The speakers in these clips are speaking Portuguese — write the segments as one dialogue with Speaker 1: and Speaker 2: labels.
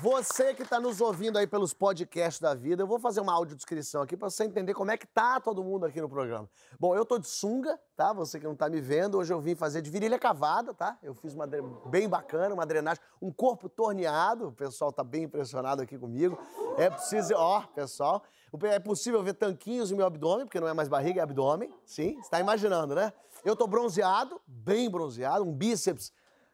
Speaker 1: você que está nos ouvindo aí pelos podcasts da vida, eu vou fazer uma audiodescrição aqui para você entender como é que tá todo mundo aqui no programa. Bom, eu tô de sunga, tá? Você que não tá me vendo, hoje eu vim fazer de virilha cavada, tá? Eu fiz uma bem bacana, uma drenagem, um corpo torneado, o pessoal tá bem impressionado aqui comigo. É preciso, ó, pessoal, é possível ver tanquinhos no meu abdômen, porque não é mais barriga, é abdômen, sim? Você tá imaginando, né? Eu tô bronzeado, bem bronzeado, um bíceps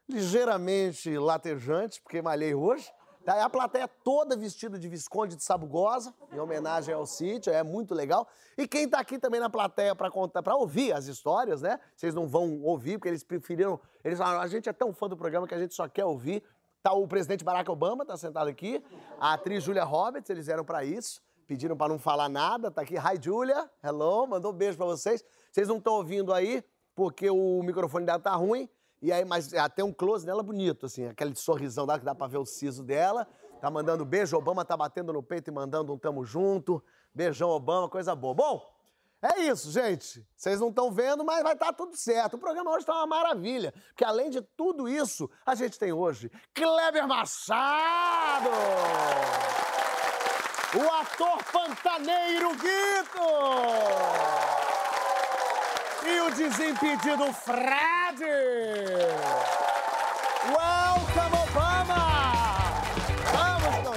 Speaker 1: ligeiramente latejante, porque malhei hoje. Tá? A plateia toda vestida de Visconde de Sabugosa, em homenagem ao sítio, é muito legal. E quem tá aqui também na plateia para contar, para ouvir as histórias, né? Vocês não vão ouvir, porque eles preferiram. Eles falaram, a gente é tão fã do programa que a gente só quer ouvir. Tá o presidente Barack Obama, tá sentado aqui. A atriz Julia Roberts, eles eram para isso. Pediram para não falar nada, tá aqui. Hi, Julia. Hello, mandou um beijo para vocês. Vocês não estão ouvindo aí, porque o microfone dela tá ruim. E aí, mas até um close nela bonito, assim, aquele sorrisão dela que dá pra ver o siso dela. Tá mandando beijo, Obama tá batendo no peito e mandando um tamo junto. Beijão, Obama, coisa boa. Bom, é isso, gente. Vocês não estão vendo, mas vai estar tá tudo certo. O programa hoje tá uma maravilha. Porque além de tudo isso, a gente tem hoje Kleber Machado! O ator pantaneiro Guito! E o desimpedido Fred! Welcome, Obama! Vamos, Tom!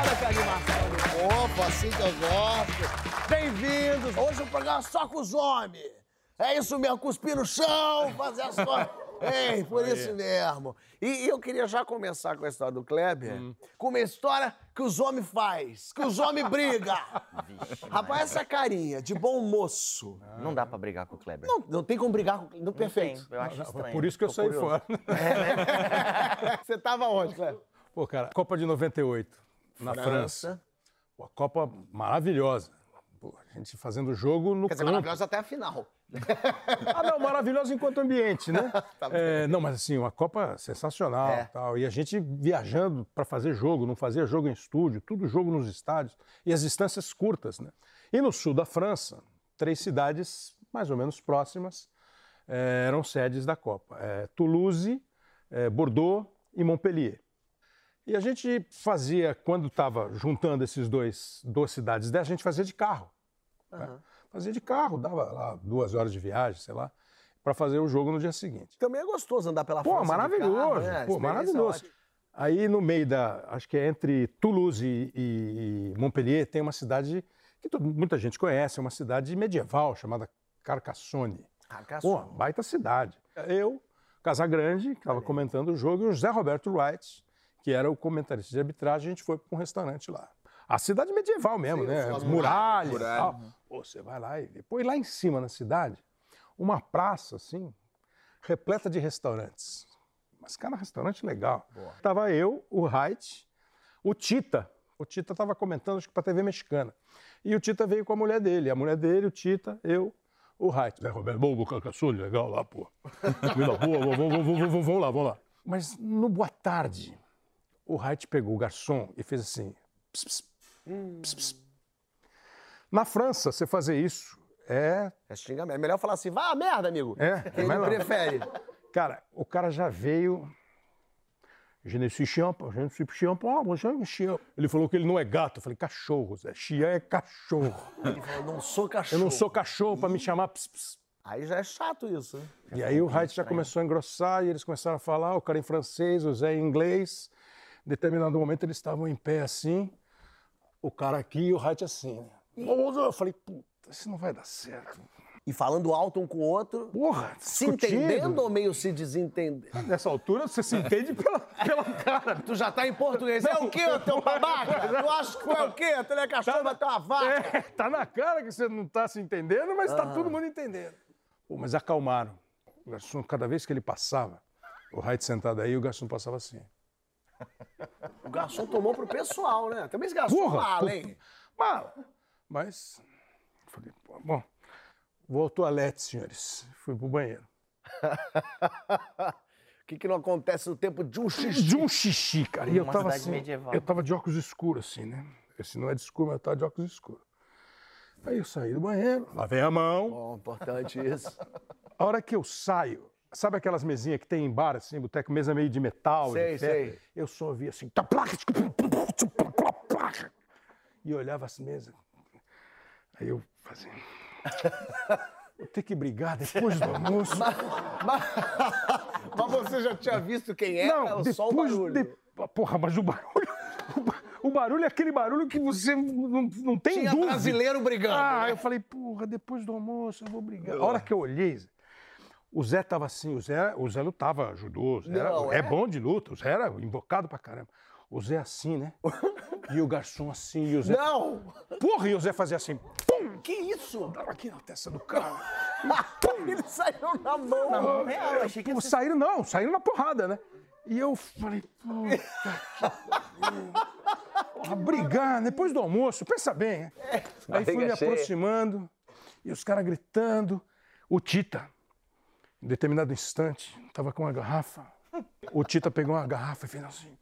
Speaker 1: Olha que animação do povo, assim que eu gosto. Bem-vindos! Hoje o programa é só com os homens. É isso mesmo, cuspir no chão, fazer as coisas. Ei, por isso mesmo. E, e eu queria já começar com a história do Kleber,
Speaker 2: Hum.
Speaker 1: com uma história que os homens faz, que os homens brigam. Rapaz, essa carinha de bom moço.
Speaker 3: Não dá pra brigar com o Kleber.
Speaker 1: Não, não tem como brigar com no perfeito.
Speaker 3: Tem, eu acho estranho.
Speaker 2: Por isso que eu
Speaker 3: Tô
Speaker 2: saí
Speaker 3: curioso.
Speaker 2: fora.
Speaker 1: Você tava onde, Kleber?
Speaker 2: Pô, cara, Copa de 98, na França. Pô, a Copa maravilhosa. Pô, a gente fazendo jogo no
Speaker 1: Quer dizer,
Speaker 2: campo.
Speaker 1: maravilhosa até a final.
Speaker 2: Ah, não, maravilhosa enquanto ambiente, né? É, não, mas assim, uma Copa sensacional
Speaker 1: É.
Speaker 2: tal. E a gente viajando para fazer jogo, não fazia jogo em estúdio, tudo jogo nos estádios. E as distâncias curtas, né? E no sul da França, três cidades mais ou menos próximas eh, eram sedes da Copa. Eh, Toulouse, eh, Bordeaux e Montpellier. E a gente fazia, quando estava juntando esses dois, duas cidades dessas, a gente fazia de carro. né? Fazia de carro, dava lá duas horas de viagem, sei lá, para fazer o jogo no dia seguinte.
Speaker 1: Também é gostoso andar pela
Speaker 2: Pô,
Speaker 1: França. de
Speaker 2: maravilhoso,
Speaker 1: carro, né?
Speaker 2: Pô,
Speaker 1: é
Speaker 2: maravilhoso. Aí no meio da, acho que é entre Toulouse e, e- e Montpellier, tem uma cidade que todo- muita gente conhece, é uma cidade medieval chamada Carcassonne. Pô, baita cidade. Eu, Casagrande, que estava comentando o jogo, e o José Roberto Wright, que era o comentarista de arbitragem, a gente foi para um restaurante lá. A cidade medieval mesmo,
Speaker 1: Sim,
Speaker 2: né?
Speaker 1: as
Speaker 2: As muralhas
Speaker 4: muralhas.
Speaker 2: tal. Pô, você vai lá e vê. Pô, e lá em cima na cidade, uma praça, assim, repleta de restaurantes. Mas, cara, restaurante legal. Tava eu, o Wright, o Tita. O Tita estava comentando, acho que para TV mexicana. E o Tita veio com a mulher dele. A mulher dele, o Tita, eu, o Wright. Zé Roberto, bom, Carcassonne, legal lá, pô. Comida boa, vamos lá, vamos lá. Mas no boa tarde, o Wright pegou o garçom e fez assim. ps, ps, ps, ps. Na França, você fazer isso é.
Speaker 1: É xingamento. É melhor falar assim, vá merda, amigo.
Speaker 2: É,
Speaker 1: Quem
Speaker 2: é melhor.
Speaker 1: prefere.
Speaker 2: Cara, o cara já veio. Je ne suis chien, je ne suis chien, chien. Ele falou que ele não é gato. Eu falei, cachorro, Zé. Chien é cachorro.
Speaker 1: Ele falou, não sou
Speaker 2: Eu
Speaker 1: cachorro.
Speaker 2: não sou cachorro pra me chamar ps, ps.
Speaker 1: Aí já é chato isso, né?
Speaker 2: E aí o Wright já começou a engrossar e eles começaram a falar, o cara em francês, o Zé em inglês. Em determinado momento eles estavam em pé assim, o cara aqui e o Wright assim. né? Eu falei, puta, isso não vai dar certo.
Speaker 1: E falando alto um com o outro,
Speaker 2: Porra,
Speaker 1: se
Speaker 2: discutindo.
Speaker 1: entendendo ou meio se desentendendo?
Speaker 2: Nessa altura você se entende pela, pela cara.
Speaker 1: Tu já tá em português. É o quê, teu babaca? Tu acha que tu é o quê? Tu não é cachorro, mas tu é uma vaca.
Speaker 2: É, tá na cara que você não tá se entendendo, mas tá todo mundo entendendo. Pô, mas acalmaram. O garçom, cada vez que ele passava, o Wright sentado aí, o garçom passava assim.
Speaker 1: O garçom tomou pro pessoal, né? Também esse garçom
Speaker 2: Porra!
Speaker 1: mala, hein?
Speaker 2: Mala! Mas, falei, Bom, vou ao toalete, senhores. Fui pro banheiro.
Speaker 1: O que, que não acontece no tempo de um xixi?
Speaker 2: De um xixi, cara. E eu
Speaker 3: Uma
Speaker 2: tava
Speaker 3: cidade
Speaker 2: assim,
Speaker 3: medieval.
Speaker 2: eu tava de óculos escuros, assim, né? Esse não é de escuro, mas eu tava de óculos escuros. Aí eu saí do banheiro, lavei a mão.
Speaker 1: Bom, importante isso.
Speaker 2: A hora que eu saio, sabe aquelas mesinhas que tem em bar, assim, boteco, mesa meio de metal?
Speaker 1: Sei,
Speaker 2: de
Speaker 1: sei.
Speaker 2: Eu só ouvia assim. E olhava as mesas. Aí eu fazia. Vou ter que brigar depois do almoço.
Speaker 1: Mas você já tinha visto quem era?
Speaker 2: Não,
Speaker 1: ou só o
Speaker 2: depois
Speaker 1: barulho?
Speaker 2: de- Porra, mas o barulho. o ba- O barulho é aquele barulho que você não, não tem
Speaker 1: Tinha
Speaker 2: dúvida.
Speaker 1: brasileiro brigando.
Speaker 2: Ah,
Speaker 1: né?
Speaker 2: eu falei, porra, depois do almoço eu vou brigar. A hora que eu olhei, o Zé tava assim, o Zé, o Zé lutava Zé era- é?
Speaker 1: é?
Speaker 2: bom de luta, o Zé era invocado pra caramba. O Zé assim, né? E o garçom assim, e o Zé.
Speaker 1: Não!
Speaker 2: Porra, e o Zé fazia assim, pum!
Speaker 1: Que isso?
Speaker 2: Dava aqui na testa do cara.
Speaker 1: Eles saíram na mão.
Speaker 3: Real, eu achei que
Speaker 2: Pô, saíram, não, saíram na porrada, né? E eu falei, puta que brigar depois do almoço, pensa bem. né? Aí fui me aproximando e os caras gritando. O Tita, em determinado instante, tava com uma garrafa. O Tita pegou uma garrafa e fez assim.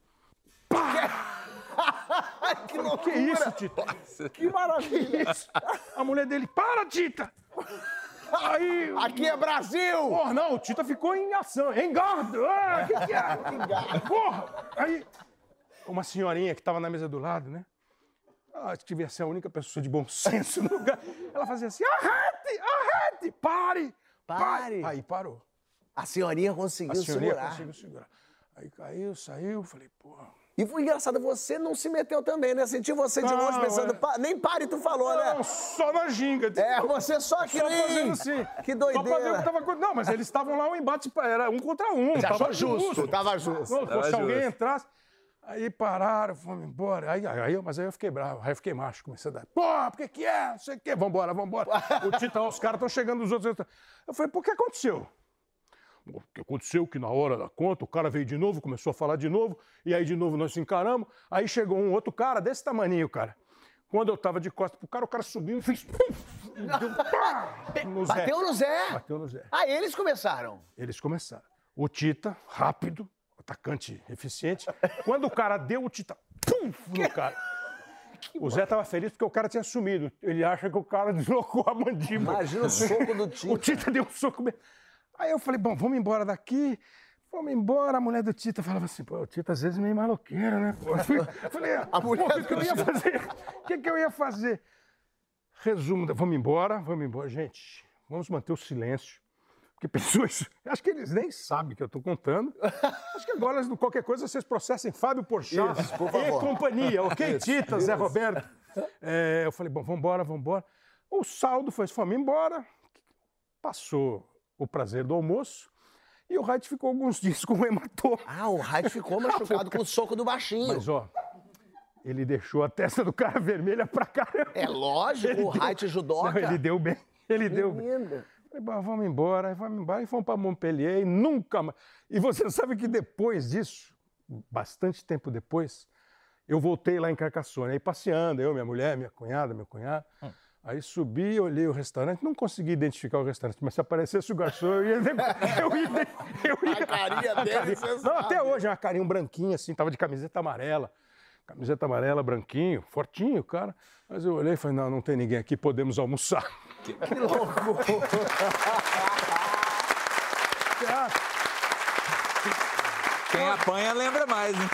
Speaker 1: que loucura!
Speaker 2: Que isso, Tita?
Speaker 1: Que maravilha!
Speaker 2: Isso. A mulher dele, para, Tita! Aí.
Speaker 1: Aqui é Brasil!
Speaker 2: Porra, não, o Tita ficou em ação. Engordo! Ah, que que é? Porra! Aí, uma senhorinha que estava na mesa do lado, né? Ah, acho que devia ser a única pessoa de bom senso no lugar. Ela fazia assim, arrete, arrete, pare,
Speaker 1: Pare.
Speaker 2: Aí parou.
Speaker 1: A senhorinha
Speaker 2: A
Speaker 1: conseguiu
Speaker 2: senhorinha
Speaker 1: segurar.
Speaker 2: conseguiu segurar. Aí caiu, saiu, falei, porra.
Speaker 1: E foi engraçado, você não se meteu também, né? Senti você de
Speaker 2: Não,
Speaker 1: longe pensando,
Speaker 2: é.
Speaker 1: "Pa- nem pare tu falou,
Speaker 2: Não,
Speaker 1: né?
Speaker 2: só na ginga.
Speaker 1: É, você só que
Speaker 2: Só fazendo assim.
Speaker 1: Que
Speaker 2: Só pra ver o
Speaker 1: doideira.
Speaker 2: que tava. Não, mas eles estavam lá, o embate era um contra um.
Speaker 1: Você
Speaker 2: tava
Speaker 1: achou justo, tava justo.
Speaker 2: Não,
Speaker 4: Tava
Speaker 2: se alguém
Speaker 4: justo.
Speaker 2: entrasse. Aí pararam, fomos embora. Aí, aí, mas aí eu fiquei bravo, aí eu fiquei macho, comecei a dar. Pô, por que que é? Não sei o quê, vambora, vambora. o Tita, os caras estão chegando, os outros. Eu falei, por que aconteceu? O que aconteceu que na hora da conta o cara veio de novo, começou a falar de novo, e aí de novo nós se encaramos. Aí chegou um outro cara desse tamaninho, cara. Quando eu tava de costas pro cara, o cara subiu e fez. deu no.
Speaker 1: Bateu no Zé.
Speaker 2: Bateu no Zé.
Speaker 1: Ah, eles começaram.
Speaker 2: Eles começaram. O Tita, rápido, atacante eficiente. Quando o cara deu o Tita, pum, no cara. O Zé tava feliz porque o cara tinha sumido. Ele acha que o cara deslocou a mandíbula.
Speaker 1: Imagina o soco do
Speaker 2: O
Speaker 1: Tita.
Speaker 2: Tita deu um soco. mesmo. Aí eu falei, bom, vamos embora daqui. Vamos embora. A mulher do Tita falava assim, pô, o Tita às vezes meio maloqueiro, né? Pô, Eu falei,
Speaker 1: A mulher
Speaker 2: o que, que eu ia fazer? O que, que eu ia fazer? Resumo, vamos embora, vamos embora. Gente, vamos manter o silêncio. Porque pessoas, acho que eles nem sabem que eu estou contando. Acho que agora, qualquer coisa, vocês processem Fábio Porchat
Speaker 1: Isso, por
Speaker 2: e companhia, ok? Tita, Zé Roberto. É, eu falei, bom, vamos embora, vamos embora. O saldo foi, fomos embora. Passou o prazer do almoço e o Wright ficou alguns dias com um hematoma.
Speaker 1: Ah, o Raid ficou machucado com o soco do baixinho.
Speaker 2: Mas, ó, ele deixou a testa do cara vermelha pra caramba.
Speaker 1: É lógico, o Raid
Speaker 2: Não,
Speaker 1: judoca.
Speaker 2: ele deu bem, ele deu bem. Falei, "Bom, vamos embora, vamos embora. E fomos para Montpellier e nunca mais. E você sabe que depois disso, bastante tempo depois, eu voltei lá em Carcassonne, aí passeando, eu, minha mulher, minha cunhada, meu cunhado.
Speaker 1: Hum.
Speaker 2: Aí subi, olhei o restaurante, não consegui identificar o restaurante, mas se aparecesse o garçom, eu ia. Eu ia, eu ia
Speaker 1: A carinha
Speaker 2: a
Speaker 1: dele,
Speaker 2: carinha-
Speaker 1: você
Speaker 2: Não, até hoje, é uma carinha um branquinho assim, tava de camiseta amarela. Camiseta amarela, branquinho, fortinho, cara. Mas eu olhei e falei, não, não tem ninguém aqui, podemos almoçar.
Speaker 1: Que louco.
Speaker 2: Ah,
Speaker 4: Quem apanha lembra mais, né?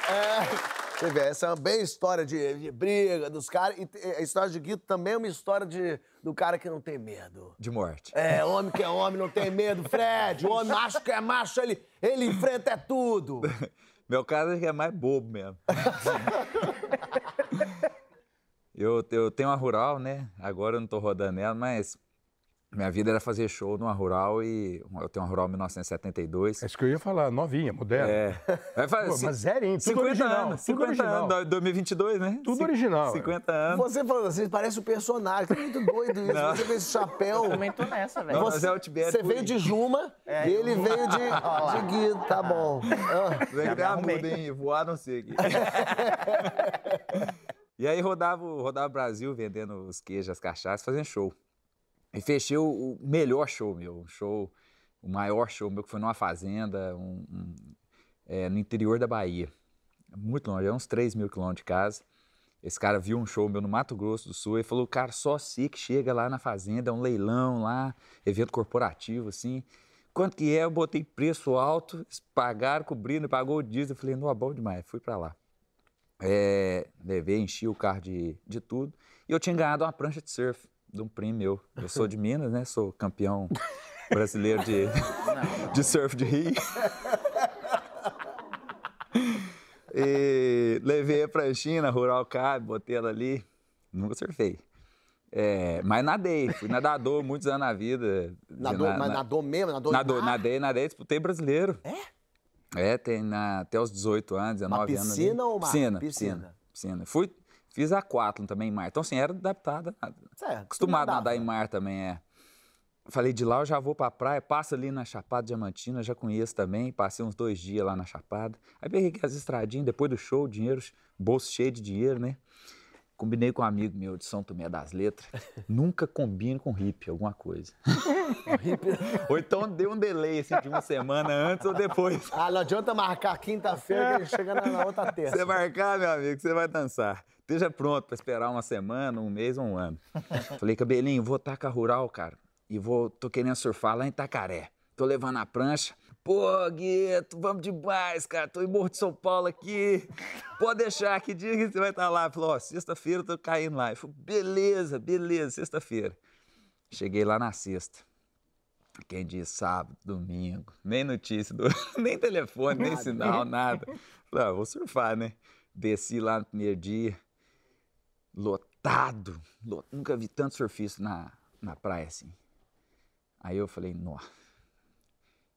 Speaker 1: Você vê, essa é uma bem história de, de briga dos caras. E a história de Guito também é uma história de, do cara que não tem medo.
Speaker 4: De morte.
Speaker 1: É, homem que é homem não tem medo. Fred, o homem macho que é macho, ele, ele enfrenta é tudo.
Speaker 4: Meu caso é que é mais bobo mesmo. eu, eu tenho uma rural, né? Agora eu não tô rodando ela, mas minha vida era fazer show numa rural e eu tenho uma rural 1972.
Speaker 2: É isso que eu ia falar, novinha, moderna.
Speaker 4: É. Vai fazer
Speaker 2: Pô, mas zerinho, tudo
Speaker 4: 50
Speaker 2: original,
Speaker 4: anos,
Speaker 2: tudo
Speaker 4: 50
Speaker 2: original.
Speaker 4: anos, 2022, né?
Speaker 2: Tudo
Speaker 4: Cin-
Speaker 2: original, é.
Speaker 4: 50 anos.
Speaker 1: Você falando assim, parece um personagem. Que muito doido isso.
Speaker 4: Não.
Speaker 1: Você com esse chapéu.
Speaker 3: Também tô nessa, velho.
Speaker 1: Você,
Speaker 4: é o Tibério
Speaker 1: você veio de Juma e ele veio de, de Guido. Tá bom. Ah.
Speaker 4: Vem que
Speaker 3: arrumei.
Speaker 4: muda, hein? Voar não sei aqui. e aí rodava, o- rodava o Brasil vendendo os queijos, as cachaças, fazendo show. E fechei o, melhor show meu, o show, o maior show meu, que foi numa fazenda, um, um, é, no interior da Bahia. Muito longe, é uns 3 mil quilômetros de casa. Esse cara viu um show meu no Mato Grosso do Sul e falou, cara, só se que chega lá na fazenda, é um leilão lá, evento corporativo, assim. Quanto que é? Eu botei preço alto, pagaram, cobrindo, pagou o diesel. Eu falei, não, é bom demais, fui para lá. É, levei, enchi o carro de, de tudo. E eu tinha ganhado uma prancha de surf de um primo meu. Eu sou de Minas, né? Sou campeão brasileiro de, de surf de rio. E levei a pranchinha Rural Cab, botei ela ali. Nunca surfei. É, mas nadei, fui nadador muitos anos na vida.
Speaker 1: Nadou,
Speaker 4: na,
Speaker 1: mas
Speaker 4: na,
Speaker 1: nadou mesmo? Nadou
Speaker 4: nadou, nadei, nadei, disputei brasileiro.
Speaker 1: É?
Speaker 4: É, tem na, até os 18 anos, 19
Speaker 1: Mas
Speaker 4: anos.
Speaker 1: piscina ou mar?
Speaker 4: Piscina,
Speaker 1: Piscina.
Speaker 4: piscina, piscina. Fui, fiz aquátlon também em mar. Então, assim, era adaptada.
Speaker 1: Certo,
Speaker 4: Acostumado a nadar em mar também, é. Falei, de lá eu já vou pra praia, passo ali na Chapada Diamantina, já conheço também, passei uns dois dias lá na Chapada. Aí peguei as estradinhas, depois do show, dinheiro, bolso cheio de dinheiro, né? Combinei com um amigo meu de São Tomé das Letras, nunca combino com hippie, alguma coisa. ou então deu um delay, assim, de uma semana antes ou depois.
Speaker 1: Ah, não adianta marcar quinta-feira que ele chega na, na outra terça.
Speaker 4: Você marcar, meu amigo, você vai dançar. Esteja pronto para esperar uma semana, um mês ou um ano. Falei, cabelinho, vou tacar rural, cara. E vou, tô querendo surfar lá em Itacaré. Tô levando a prancha. Pô, Gueto, vamos demais, cara. Tô em Morro de São Paulo aqui. Pode deixar, que dia que você vai estar lá? Falou, ó, sexta-feira eu tô caindo lá. Eu falei, beleza, beleza, sexta-feira. Cheguei lá na sexta. Quem diz sábado, domingo, nem notícia, do... nem telefone, nem sinal, nada. Falei, ah, vou surfar, né? Desci lá no primeiro dia, lotado, lo- nunca vi tanto surfista na, na praia assim. Aí eu falei, nó,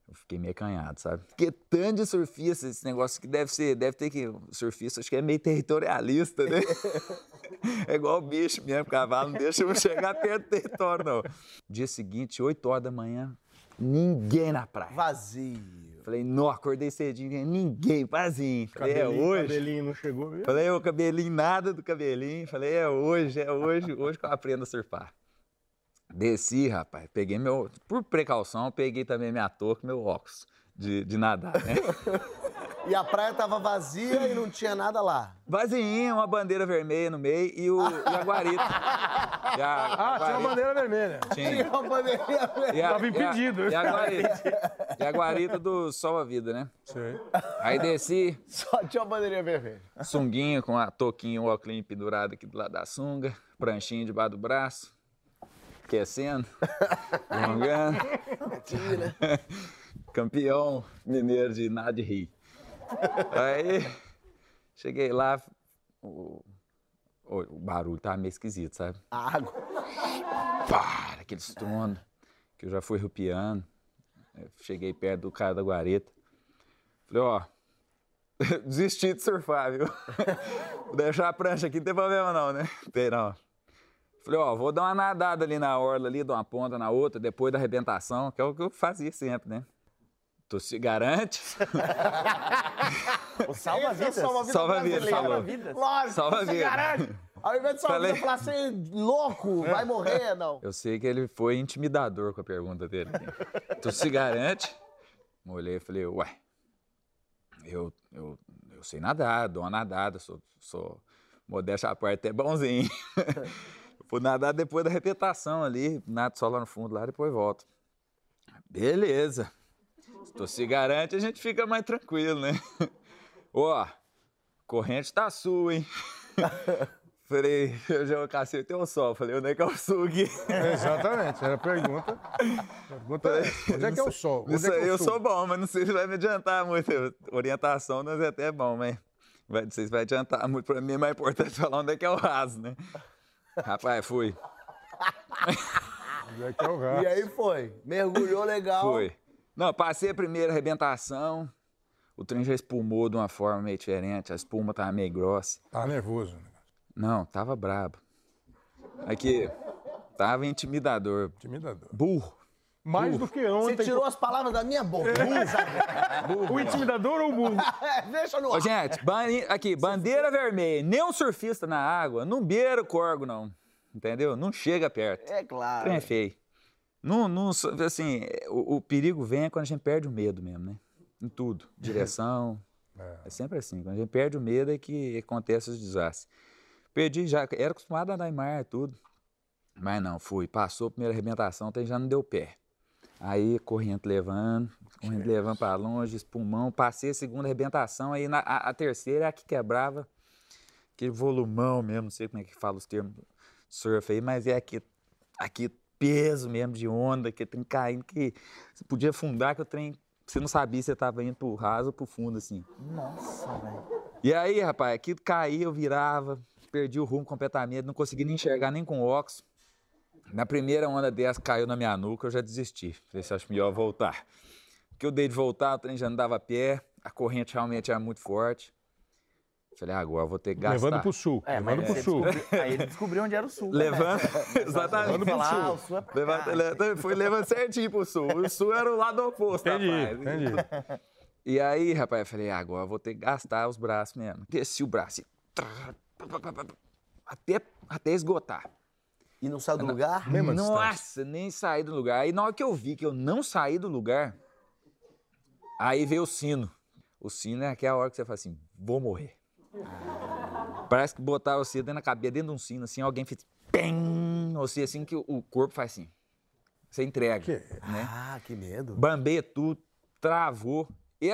Speaker 4: eu fiquei meio acanhado, sabe? Porque tanto de surfista, esse negócio que deve ser, deve ter que, surfista acho que é meio territorialista, né? é igual bicho mesmo, cavalo não deixa eu chegar perto do território, não. Dia seguinte, 8 horas da manhã, ninguém na praia.
Speaker 1: Vazio.
Speaker 4: Falei, não, acordei cedinho, ninguém, vazio. Falei, é hoje.
Speaker 2: cabelinho não chegou mesmo.
Speaker 4: Falei, o cabelinho, nada do cabelinho. Falei, é hoje, é hoje, hoje que eu aprendo a surfar. Desci, rapaz, peguei meu. Por precaução, peguei também minha touca, meu óculos de, de nadar, né?
Speaker 1: E a praia tava vazia e não tinha nada lá.
Speaker 4: Vazinho, uma bandeira vermelha no meio e, o, e a guarita. E a,
Speaker 2: Ah, tinha
Speaker 4: guarita-
Speaker 2: uma bandeira vermelha.
Speaker 4: Tinha.
Speaker 1: Uma bandeirinha
Speaker 4: E a-
Speaker 2: Tava
Speaker 4: e a-
Speaker 2: impedido.
Speaker 4: E a, guarita. E a guarita do Sol a Vida, né?
Speaker 2: Sei.
Speaker 4: Aí desci,
Speaker 1: Só tinha uma bandeirinha vermelha.
Speaker 4: sunguinha com a touquinha, o óculos pendurado aqui do lado da sunga, pranchinha debaixo do braço, aquecendo, alongando. Campeão mineiro de nada de rio. Aí, cheguei lá, o, o, o barulho tava meio esquisito, sabe?
Speaker 1: Água.
Speaker 4: Pá, aquele estrondo, que eu já fui rupiando. Cheguei perto do cara da guareta. Falei, ó, desisti de surfar, viu? Vou deixar a prancha aqui, não tem problema não, né? Tem não. Falei, ó, vou dar uma nadada ali na orla, ali, dar uma ponta na outra, depois da arrebentação, que é o que eu fazia sempre, né? Tu se garante?
Speaker 1: O salva-vidas.
Speaker 4: Salva-vidas,
Speaker 1: brasileiro.
Speaker 4: falou.
Speaker 1: Lógico,
Speaker 4: Salva-vida.
Speaker 1: você garante. Ao invés de salva-vida,
Speaker 4: Falei.
Speaker 1: falar assim, louco, vai morrer, não.
Speaker 4: Eu sei que ele foi intimidador com a pergunta dele. tu se garante? Olhei e falei, ué, eu, eu, eu sei nadar, dou uma nadada, sou, sou modéstia à parte, até bonzinho. Vou nadar depois da repetação ali, nado só lá no fundo, lá depois volto. Beleza. Se tu se garante, a gente fica mais tranquilo, né? Ó, corrente tá sua, hein? Falei, eu já cacei o sol. Falei, onde é que é o sul aqui?
Speaker 2: Exatamente, era a pergunta. Pergunta é, onde é que é o sol? Onde
Speaker 4: Isso
Speaker 2: é que é
Speaker 4: aí eu
Speaker 2: sul?
Speaker 4: sou bom, mas não sei se vai me adiantar muito. Orientação nós é até bom, mas vai, não sei se vai adiantar muito. Pra mim é mais importante falar onde é que é o raso, né? Rapaz, fui.
Speaker 2: Onde é que é o raso?
Speaker 1: E aí foi. Mergulhou legal.
Speaker 4: Fui. Não, passei a primeira arrebentação. O trem já espumou de uma forma meio diferente. A espuma tava meio grossa.
Speaker 2: Tá nervoso. né?
Speaker 4: Não, tava brabo. Aqui, tava intimidador.
Speaker 2: Intimidador.
Speaker 4: Burro.
Speaker 2: Mais do que
Speaker 1: Você
Speaker 2: ontem.
Speaker 1: tirou as palavras da minha boca.
Speaker 2: O intimidador ou o burro?
Speaker 1: É, Deixa no
Speaker 4: Ô,
Speaker 1: ar.
Speaker 4: gente, bani- aqui, bandeira vermelha. Nem um surfista na água, não beira o corgo, não. Entendeu? Não chega perto.
Speaker 1: É claro.
Speaker 4: trem é feio. Não, não, assim, o, o, perigo vem quando a gente perde o medo mesmo, né? Em tudo. Direção. É. é sempre assim. Quando a gente perde o medo é que acontece os desastres. Perdi já, era acostumado a andar em mar, tudo. Mas não, fui. Passou a primeira arrebentação, até já não deu pé. Aí, corrente levando, corrente levando para longe, espumão. Passei a segunda arrebentação, aí na, a, a, terceira é a que quebrava. Aquele volumão mesmo, não sei como é que fala os termos surf aí, mas é aqui, aqui peso mesmo de onda, que tem caindo, que você podia afundar, que o trem, você não sabia se você estava indo pro raso ou pro fundo, assim.
Speaker 1: Nossa, velho.
Speaker 4: E aí, rapaz, aqui caía, eu virava, perdi o rumo completamente, não consegui nem enxergar nem com óculos. Na primeira onda dessa caiu na minha nuca, eu já desisti. Falei, se acho melhor voltar. Porque eu dei de voltar, o trem já não dava pé, a corrente realmente era muito forte. Falei, ah, agora eu vou ter que gastar.
Speaker 2: Levando pro sul. É, levando pro sul.
Speaker 3: Aí ele descobriu onde era o sul.
Speaker 4: Levando, né? exatamente.
Speaker 3: Levando pro sul. Ah, o sul é
Speaker 4: levando, cá, fui levando certinho pro sul. O sul era o lado oposto,
Speaker 2: entendi,
Speaker 4: rapaz.
Speaker 2: Entendi.
Speaker 4: E aí, rapaz, eu falei, ah, agora eu vou ter que gastar os braços mesmo. Desci o braço e... Até, até esgotar.
Speaker 1: E não saiu do lugar?
Speaker 4: Mesmo Nossa, nem saí do lugar. Aí na hora que eu vi que eu não saí do lugar, aí veio o sino. O sino é aquela hora que você fala assim, vou morrer. Parece que botar você dentro da cabeça, dentro de um sino, assim, alguém fez ou seja, assim que o corpo faz assim. Você entrega. Que? Né?
Speaker 1: Ah, que medo.
Speaker 4: Bambeia tudo, travou. E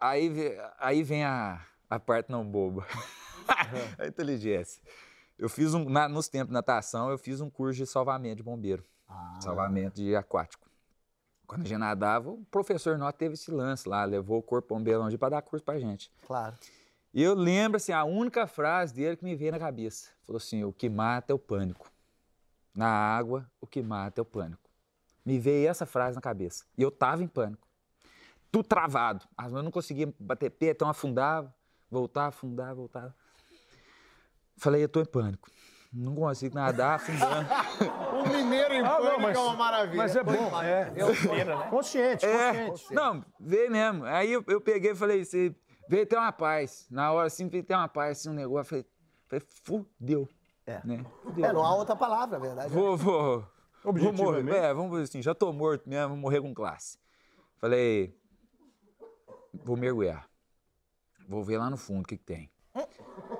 Speaker 4: aí, aí vem a, a parte não boba. a inteligência. Eu fiz um, na, nos tempos de natação, eu fiz um curso de salvamento de bombeiro. Ah. Salvamento de aquático. Quando a gente nadava, o professor nosso teve esse lance lá, levou o corpo bombeiro longe para dar curso pra gente.
Speaker 1: Claro.
Speaker 4: E eu lembro, assim, a única frase dele que me veio na cabeça. Falou assim, o que mata é o pânico. Na água, o que mata é o pânico. Me veio essa frase na cabeça. E eu tava em pânico. Tudo travado. As mãos não conseguia bater pé, então afundava, voltava, afundava, voltava. Falei, eu tô em pânico. Não consigo nadar, afundando.
Speaker 1: o mineiro em ah, pânico não, mas, é uma maravilha.
Speaker 2: Mas é bom, é.
Speaker 3: é né?
Speaker 2: Consciente,
Speaker 4: é, consciente. Não, veio mesmo. Aí eu, eu peguei e falei, você veio ter uma paz. Na hora assim, veio ter uma paz, assim, um negócio. Falei, falei fudeu.
Speaker 1: É.
Speaker 4: Né?
Speaker 1: Fudeu. É, não há outra palavra, é verdade.
Speaker 4: Vou, vou. Vou morrer. É, vamos dizer assim, já tô morto mesmo, vou morrer com classe. Falei, vou mergulhar. Vou ver lá no fundo o que, que tem.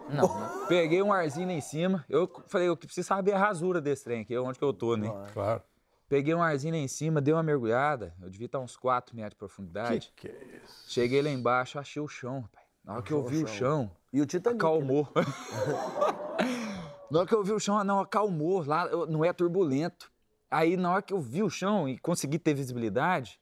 Speaker 4: Não, né? Peguei um arzinho lá em cima. Eu falei, eu preciso saber a rasura desse trem aqui, onde que eu tô, né?
Speaker 2: Claro.
Speaker 4: Peguei um arzinho lá em cima, dei uma mergulhada. Eu devia estar uns 4 metros de profundidade.
Speaker 2: Que que é isso?
Speaker 4: Cheguei lá embaixo, achei o chão, rapaz. Na hora que eu vi o chão,
Speaker 1: e o Titanic,
Speaker 4: acalmou. Né? na hora que eu vi o chão, não, acalmou. Lá não é turbulento. Aí, na hora que eu vi o chão e consegui ter visibilidade,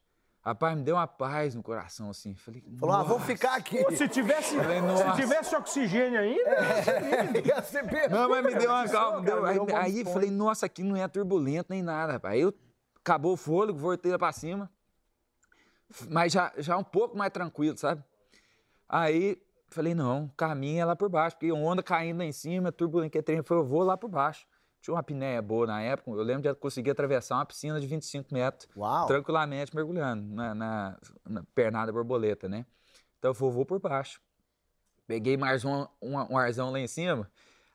Speaker 4: Rapaz, me deu uma paz no coração, assim. Falei,
Speaker 1: Falou, ah, vou ficar aqui.
Speaker 2: Pô, se tivesse, Falei, se tivesse oxigênio ainda,
Speaker 1: é, ia ser
Speaker 4: bem. Não, mas me deu uma calma. Deu, aí, aí falei, nossa, aqui não é turbulento nem nada, rapaz. Aí eu acabou o fôlego, voltei lá pra cima. Mas já, já um pouco mais tranquilo, sabe? Aí falei, não, caminho é lá por baixo, porque onda caindo lá em cima, turbulento que é trem, eu vou lá por baixo. Tinha uma apneia boa na época. Eu lembro de conseguir atravessar uma piscina de 25 metros
Speaker 1: Uau.
Speaker 4: tranquilamente mergulhando na, na, na pernada borboleta, né? Então eu vou, vou por baixo. Peguei mais um, um, um arzão lá em cima.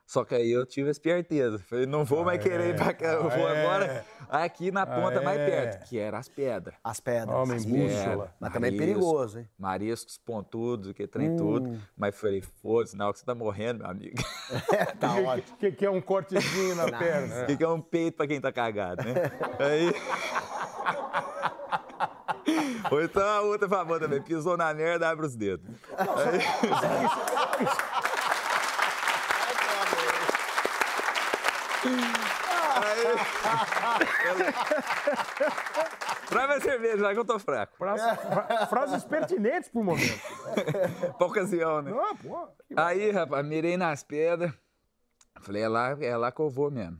Speaker 4: Só que aí eu tive a esperteza. Falei, não vou mais querer ir pra cá, eu vou é. agora aqui na ponta mais é. perto, que era as pedras.
Speaker 1: As pedras.
Speaker 2: Homem
Speaker 1: as
Speaker 2: bússola.
Speaker 1: Mas também é perigoso, hein?
Speaker 4: Mariscos pontudos, que trem hum. tudo. Mas falei, foda-se, na hora que você tá morrendo, meu amigo.
Speaker 1: É, tá ótimo.
Speaker 2: O que, que, é um cortezinho na perna?
Speaker 4: O que, que é um peito pra quem tá cagado, né? aí... Ou então a outra favor também, pisou na merda, abre os dedos. Aí... Traz a cerveja, lá que eu tô fraco.
Speaker 2: frases pertinentes pro momento.
Speaker 4: pra ocasião, né?
Speaker 2: Ah, pô,
Speaker 4: Aí, rapaz, mirei nas pedras. Falei, é lá, é lá que eu vou mesmo.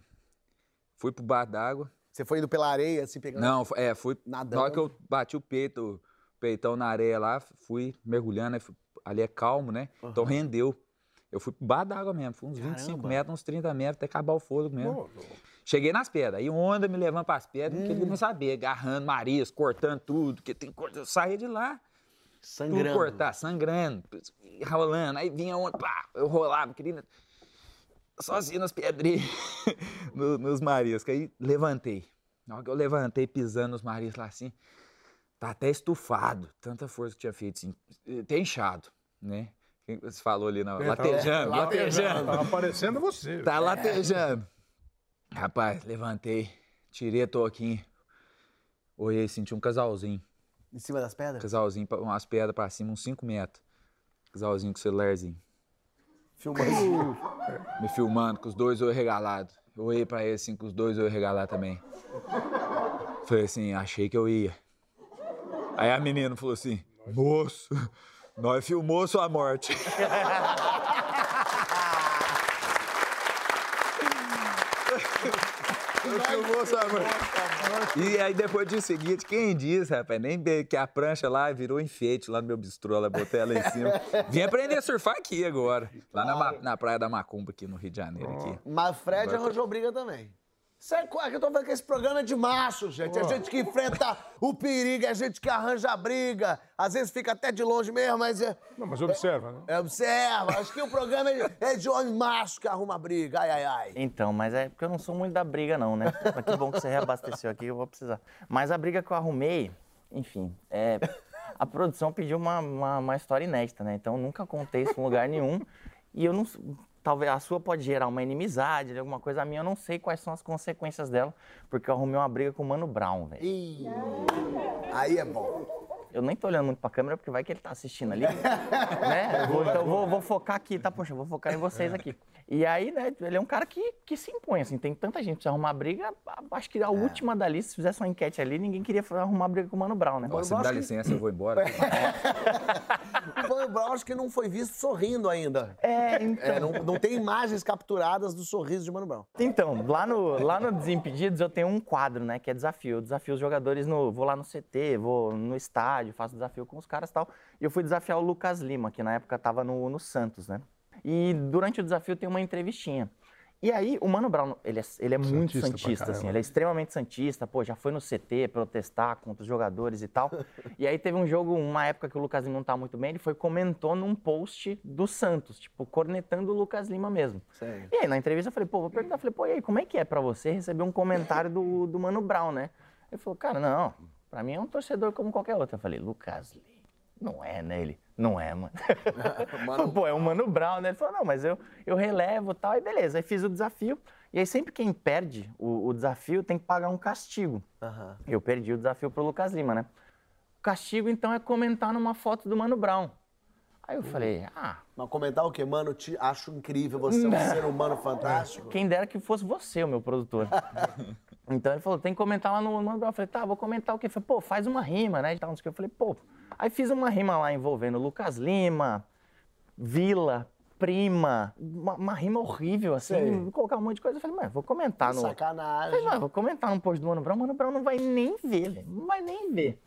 Speaker 4: Fui pro bar d'água.
Speaker 1: Você foi indo pela areia, assim, pegando?
Speaker 4: Não, é, fui. Nadando. Na hora que eu bati o peito, o peitão na areia lá, fui mergulhando. Ali é calmo, né? Uhum. Então rendeu. Eu fui pro bar d'água mesmo, fui uns Caramba. 25 metros, uns 30 metros, até acabar o fôlego mesmo. Cheguei nas pedras, aí onda me levando para as pedras, hum. que ele não sabia, agarrando Marias, cortando tudo, que tem coisa. Eu saí de lá.
Speaker 1: Sangrando.
Speaker 4: Tudo cortar, sangrando, rolando. Aí vinha onda, pá, eu rolava, queria. Sozinho nas pedrinhas, nos Marias, que aí levantei. Na hora que eu levantei pisando nos mariscos lá assim, tá até estufado, tanta força que tinha feito, assim, até inchado, né? Quem Você falou ali, na,
Speaker 2: É,
Speaker 4: latejando,
Speaker 2: tava-
Speaker 4: latejando.
Speaker 2: Tava aparecendo você.
Speaker 4: Tá latejando. Rapaz, levantei, tirei a toquinha, olhei, senti um casalzinho.
Speaker 1: Em cima das pedras?
Speaker 4: Casalzinho, umas pedras pra cima, uns 5 metros. Casalzinho com celularzinho.
Speaker 1: Filmando.
Speaker 4: Me filmando, com os dois olhos regalados. Eu olhei pra ele assim, com os dois olhos regalados também. Falei assim, achei que eu ia. Aí a menina falou assim, moço, nós filmou sua morte. filmou sua morte. E aí depois do seguinte, quem diz, rapaz, nem que a prancha lá virou enfeite lá no meu bistrô, lá botei ela em cima. Vim aprender a surfar aqui agora, lá na, na praia da Macumba, aqui no Rio de Janeiro. Aqui.
Speaker 1: Mas Fred arranjou briga também. Isso é coisa que eu tô falando que esse programa é de macho, gente. É gente que enfrenta o perigo, é gente que arranja briga. Às vezes fica até de longe mesmo, mas é.
Speaker 2: Não, mas observa, né?
Speaker 1: é, observa. Acho que o programa é de, é de homem macho que arruma briga. Ai, ai, ai.
Speaker 3: Então, mas é porque eu não sou muito da briga, não, né? Mas que bom que você reabasteceu aqui, eu vou precisar. Mas a briga que eu arrumei, enfim, é. A produção pediu uma, uma, uma história inédita, né? Então eu nunca contei isso em lugar nenhum. E eu não. Talvez a sua pode gerar uma inimizade, alguma coisa. A minha eu não sei quais são as consequências dela, porque eu arrumei uma briga com o Mano Brown, velho.
Speaker 1: Aí é bom.
Speaker 3: Eu nem tô olhando muito pra câmera, porque vai que ele tá assistindo ali. né? Vou- então eu vou, vou focar aqui, tá? Poxa, eu vou focar em vocês aqui. E aí, né, ele é um cara que, que se impõe, assim, tem tanta gente pra arrumar briga. Acho que a última da lista, se fizesse uma enquete ali, ninguém queria arrumar briga com o Mano Brown, né?
Speaker 4: Nossa, me dá licença, eu vou embora.
Speaker 1: O Mano Brown acho que não foi visto sorrindo ainda.
Speaker 3: É, então.
Speaker 1: É, não, não tem imagens capturadas do sorriso de Mano Brown.
Speaker 3: Então, lá no, lá no Desimpedidos eu tenho um quadro, né, que é desafio. Eu desafio os jogadores no. Vou lá no CT, vou no estádio, faço desafio com os caras e tal. E eu fui desafiar o Lucas Lima, que na época tava no, no Santos, né? E durante o desafio tem uma entrevistinha. E aí, o Mano Brown, ele é, ele é muito
Speaker 2: Santista pra
Speaker 3: santista, assim, ele é extremamente santista, pô, já foi no CT protestar contra os jogadores e tal. e aí teve um jogo, uma época que o Lucas Lima não tá muito bem, ele foi comentou num post do Santos, tipo, cornetando o Lucas Lima mesmo.
Speaker 1: Sério.
Speaker 3: E aí, na entrevista, eu falei, pô, vou perguntar, falei, pô, e aí, como é que é pra você receber um comentário do, do Mano Brown, né? Ele falou, cara, não, pra mim é um torcedor como qualquer outro. Eu falei, Lucas Lima, não é, né? Ele, não é, mano.
Speaker 1: Mano-
Speaker 3: pô, é o Mano Brown, né? Ele falou, não, mas eu, eu relevo e tal, e beleza. Aí fiz o desafio, e aí sempre quem perde o, o desafio tem que pagar um castigo.
Speaker 1: Aham.
Speaker 3: Eu perdi o desafio pro Lucas Lima, né? O castigo, então, é comentar numa foto do Mano Brown. Aí eu falei, ah,
Speaker 1: Mas comentar o quê? Mano, te acho incrível, você é um ser humano fantástico.
Speaker 3: Quem dera que fosse você o meu produtor. então ele falou, tem que comentar lá no Mano Brown. Eu falei, tá, vou comentar o quê? Ele falou, pô, faz uma rima, né? e tal, não sei o quê. Eu falei, pô. Aí fiz uma rima lá envolvendo Lucas Lima, Vila, Prima, uma, uma rima horrível, assim,
Speaker 1: Sei.
Speaker 3: colocar um monte de coisa. Eu falei, mano, vou comentar no.
Speaker 1: Sacanagem.
Speaker 3: falei, mano, vou comentar no post do Mano Brown, o Mano Brown não vai nem ver, velho. Não vai nem ver.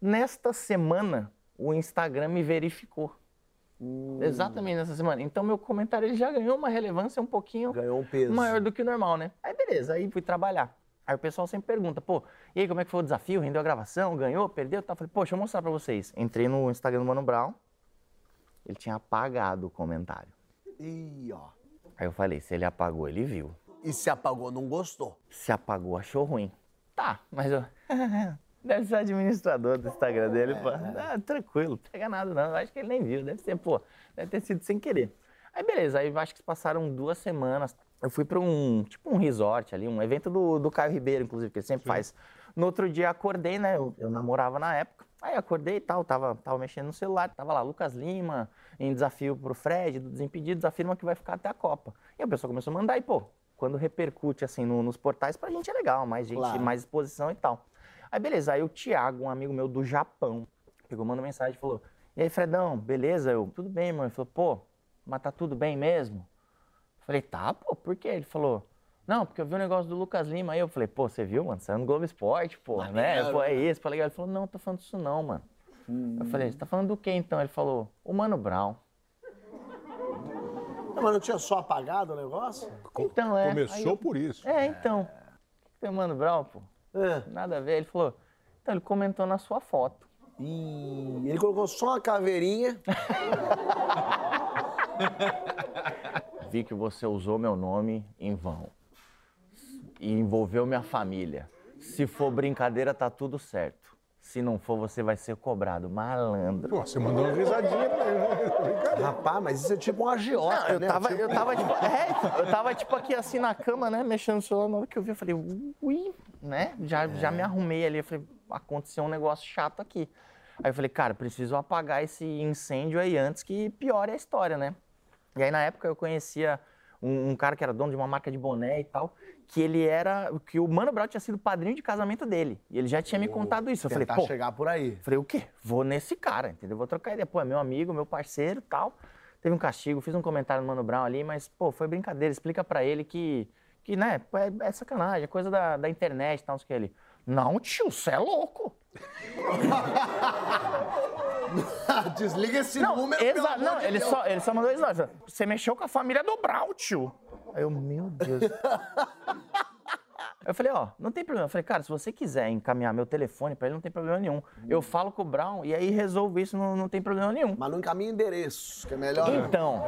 Speaker 3: Nesta semana, o Instagram me verificou. Exatamente nessa semana. Então, meu comentário ele já ganhou uma relevância um pouquinho
Speaker 1: Ganhou um peso.
Speaker 3: maior do que o normal, né? Aí beleza, aí fui trabalhar. Aí o pessoal sempre pergunta, pô, e aí como é que foi o desafio? Rendeu a gravação? Ganhou? Perdeu? Tá? Falei, pô, deixa eu mostrar pra vocês. Entrei no Instagram do Mano Brown, ele tinha apagado o comentário.
Speaker 1: Ih, ó.
Speaker 3: Aí eu falei, se ele apagou, ele viu.
Speaker 1: E se apagou, não gostou.
Speaker 3: Se apagou, achou ruim. Tá, mas eu... Deve ser administrador do Instagram dele, pô. Ah, tranquilo, pega nada não. Acho que ele nem viu. Deve ser, pô, deve ter sido sem querer. Aí beleza, aí acho que se passaram duas semanas. Eu fui pra um, tipo um resort ali, um evento do, do Caio Ribeiro, inclusive, que ele sempre faz. No outro dia acordei, né? Eu, eu namorava na época. Aí acordei e tal, tava, tava mexendo no celular, tava lá, Lucas Lima, em desafio pro Fred, do Desimpedidos, afirma que vai ficar até a Copa. E a pessoa começou a mandar, e pô, quando repercute assim no- nos portais, pra gente é legal, mais gente,
Speaker 1: Claro.
Speaker 3: mais exposição e tal. Aí beleza, aí o Thiago, um amigo meu do Japão, pegou, mandou mensagem e falou: E aí, Fredão, beleza? Eu, tudo bem, mano. Ele falou, pô, mas tá tudo bem mesmo? Eu falei, tá, pô, por quê? Ele falou, não, porque eu vi o negócio do Lucas Lima aí. Eu falei, pô, você viu, mano? Saiu no Globo Esporte, pô, né? Pô, é isso, pô, legal. Ele falou, não, tô falando disso não, mano. Eu falei, você tá falando do quê então? Ele falou, o Mano Brown.
Speaker 1: Não, mas não tinha só apagado o negócio?
Speaker 3: Então, é.
Speaker 2: Começou
Speaker 3: eu-
Speaker 2: por isso.
Speaker 3: É, então. Tem o Mano Brown, pô.
Speaker 1: É.
Speaker 3: Nada a ver. Ele falou, então ele comentou na sua foto.
Speaker 1: E ele colocou só uma caveirinha.
Speaker 3: Vi que você usou meu nome em vão. E envolveu minha família. Se for brincadeira, tá tudo certo. Se não for, você vai ser cobrado. Malandro.
Speaker 2: Pô, você mandou uma risadinha pra ele, né?
Speaker 1: Rapaz, mas isso é tipo um agiota,
Speaker 3: Não, eu
Speaker 1: né?
Speaker 3: tava,
Speaker 1: Tipo-
Speaker 3: eu tava tipo, é, eu tava tipo aqui assim na cama, né, mexendo no celular, na hora que eu vi, eu falei, ui, né, já, já me arrumei ali, eu falei, aconteceu um negócio chato aqui. Aí eu falei, cara, preciso apagar esse incêndio aí antes que piore a história, né. E aí na época eu conhecia um, um cara que era dono de uma marca de boné e tal, que ele era, que o Mano Brown tinha sido padrinho de casamento dele, e ele já tinha me contado isso. Eu falei, pô,
Speaker 1: chegar por aí.
Speaker 3: Falei, o quê? Vou nesse cara, entendeu? Vou trocar ideia. Pô, é meu amigo, meu parceiro e tal. Teve um castigo, fiz um comentário no Mano Brown ali, mas, pô, foi brincadeira. Explica pra ele que, que né, é, é sacanagem, é coisa da, da internet e tal, não sei o que. Ele, não, tio, você é louco.
Speaker 1: Desliga esse
Speaker 3: Não,
Speaker 1: número, pelo
Speaker 3: exa-
Speaker 1: amor
Speaker 3: não
Speaker 1: de
Speaker 3: ele,
Speaker 1: Deus.
Speaker 3: só, ele só mandou isso, não. Você mexeu com a família do Brown, tio. Aí eu, meu Deus. Eu falei, ó, não tem problema. Eu falei, cara, se você quiser encaminhar meu telefone pra ele, não tem problema nenhum. Eu falo com o Brown e aí resolvo isso, não, não tem problema nenhum.
Speaker 1: Mas não encaminha endereços, que é melhor. né?
Speaker 3: Então,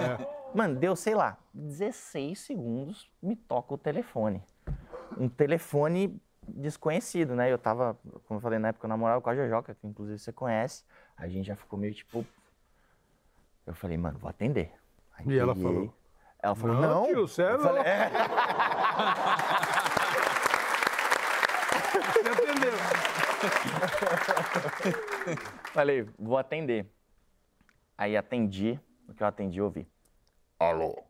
Speaker 3: mano, deu, sei lá, 16 segundos, me toca o telefone. Um telefone desconhecido, né? Eu tava, como eu falei na época, eu namorava com a Jojoca, que inclusive você conhece. A gente já ficou meio tipo. Eu falei, mano, vou atender. Aí
Speaker 2: E ela falou?
Speaker 3: Ela falou,
Speaker 2: Não,
Speaker 3: não.
Speaker 2: tio, é
Speaker 3: Eu falei, é.
Speaker 2: Você entendeu?
Speaker 3: Falei, vou atender. Aí atendi, no que eu atendi, eu ouvi. Alô?